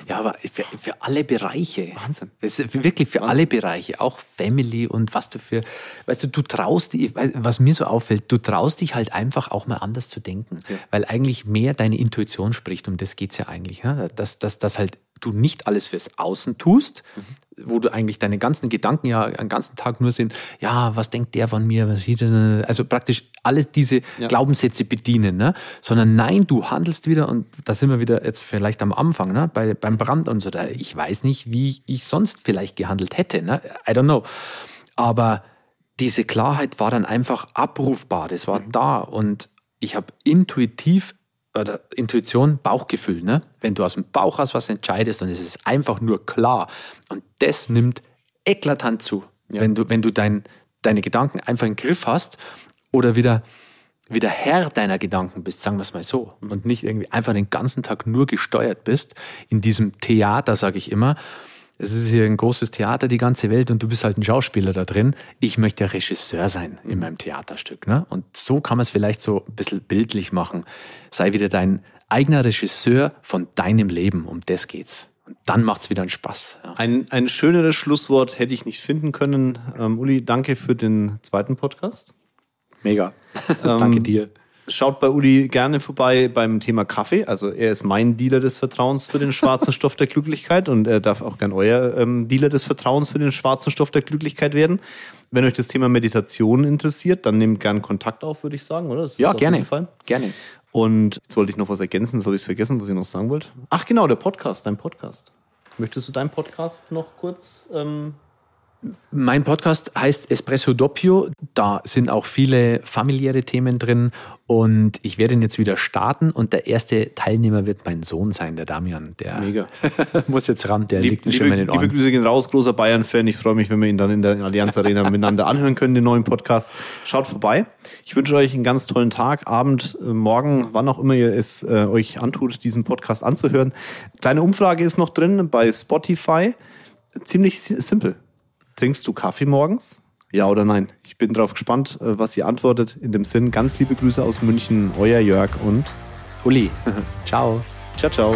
Ja, aber für, für alle Bereiche. Wahnsinn. Das ist wirklich für Wahnsinn. alle Bereiche, auch Family und was du für, weißt du, du traust dich, was mir so auffällt, du traust dich halt einfach auch mal anders zu denken, ja. weil eigentlich mehr deine Intuition spricht, um das geht's ja eigentlich, ne? dass, dass, dass halt du nicht alles fürs Außen tust, mhm wo du eigentlich deine ganzen Gedanken ja den ganzen Tag nur sind, ja, was denkt der von mir, was sieht er, also praktisch alle diese ja. Glaubenssätze bedienen, ne? sondern nein, du handelst wieder und da sind wir wieder jetzt vielleicht am Anfang, ne? Bei, beim Brand und so, da, ich weiß nicht, wie ich sonst vielleicht gehandelt hätte, ne? I don't know. Aber diese Klarheit war dann einfach abrufbar, das war mhm. da und ich habe intuitiv oder Intuition, Bauchgefühl, ne? Wenn du aus dem Bauch aus was entscheidest, dann ist es einfach nur klar. Und das nimmt eklatant zu, ja. wenn du, wenn du dein, deine Gedanken einfach im Griff hast oder wieder, wieder Herr deiner Gedanken bist, sagen wir es mal so, mhm. und nicht irgendwie einfach den ganzen Tag nur gesteuert bist in diesem Theater, sage ich immer, es ist hier ein großes Theater, die ganze Welt, und du bist halt ein Schauspieler da drin. Ich möchte Regisseur sein in meinem Theaterstück. Ne? Und so kann man es vielleicht so ein bisschen bildlich machen. Sei wieder dein eigener Regisseur von deinem Leben. Um das geht's. Und dann macht es wieder einen Spaß. Ja. Ein, ein schöneres Schlusswort hätte ich nicht finden können. Ähm, Uli, danke für den zweiten Podcast. Mega. danke dir. Schaut bei Uli gerne vorbei beim Thema Kaffee. Also er ist mein Dealer des Vertrauens für den schwarzen Stoff der Glücklichkeit und er darf auch gern euer ähm, Dealer des Vertrauens für den schwarzen Stoff der Glücklichkeit werden. Wenn euch das Thema Meditation interessiert, dann nehmt gern Kontakt auf, würde ich sagen, oder? ja, gerne. Gerne. Und jetzt wollte ich noch was ergänzen, das habe ich vergessen, was ich noch sagen wollte. Ach genau, der Podcast, dein Podcast. Möchtest du deinen Podcast noch kurz ähm, mein Podcast heißt Espresso Doppio. Da sind auch viele familiäre Themen drin und ich werde ihn jetzt wieder starten und der erste Teilnehmer wird mein Sohn sein, der Damian. Der Mega. muss jetzt ran, der Lieb, liegt mir schon in den Ohren. Liebe Grüße gehen raus, großer Bayern-Fan. Ich freue mich, wenn wir ihn dann in der Allianz Arena miteinander anhören können, den neuen Podcast. Schaut vorbei. Ich wünsche euch einen ganz tollen Tag, Abend, äh, Morgen, wann auch immer ihr es äh, euch antut, diesen Podcast anzuhören. Kleine Umfrage ist noch drin bei Spotify. Ziemlich simpel. Trinkst du Kaffee morgens? Ja oder nein? Ich bin drauf gespannt, äh, was sie antwortet. In dem Sinn, ganz liebe Grüße aus München, euer Jörg und Uli. ciao. Ciao, ciao.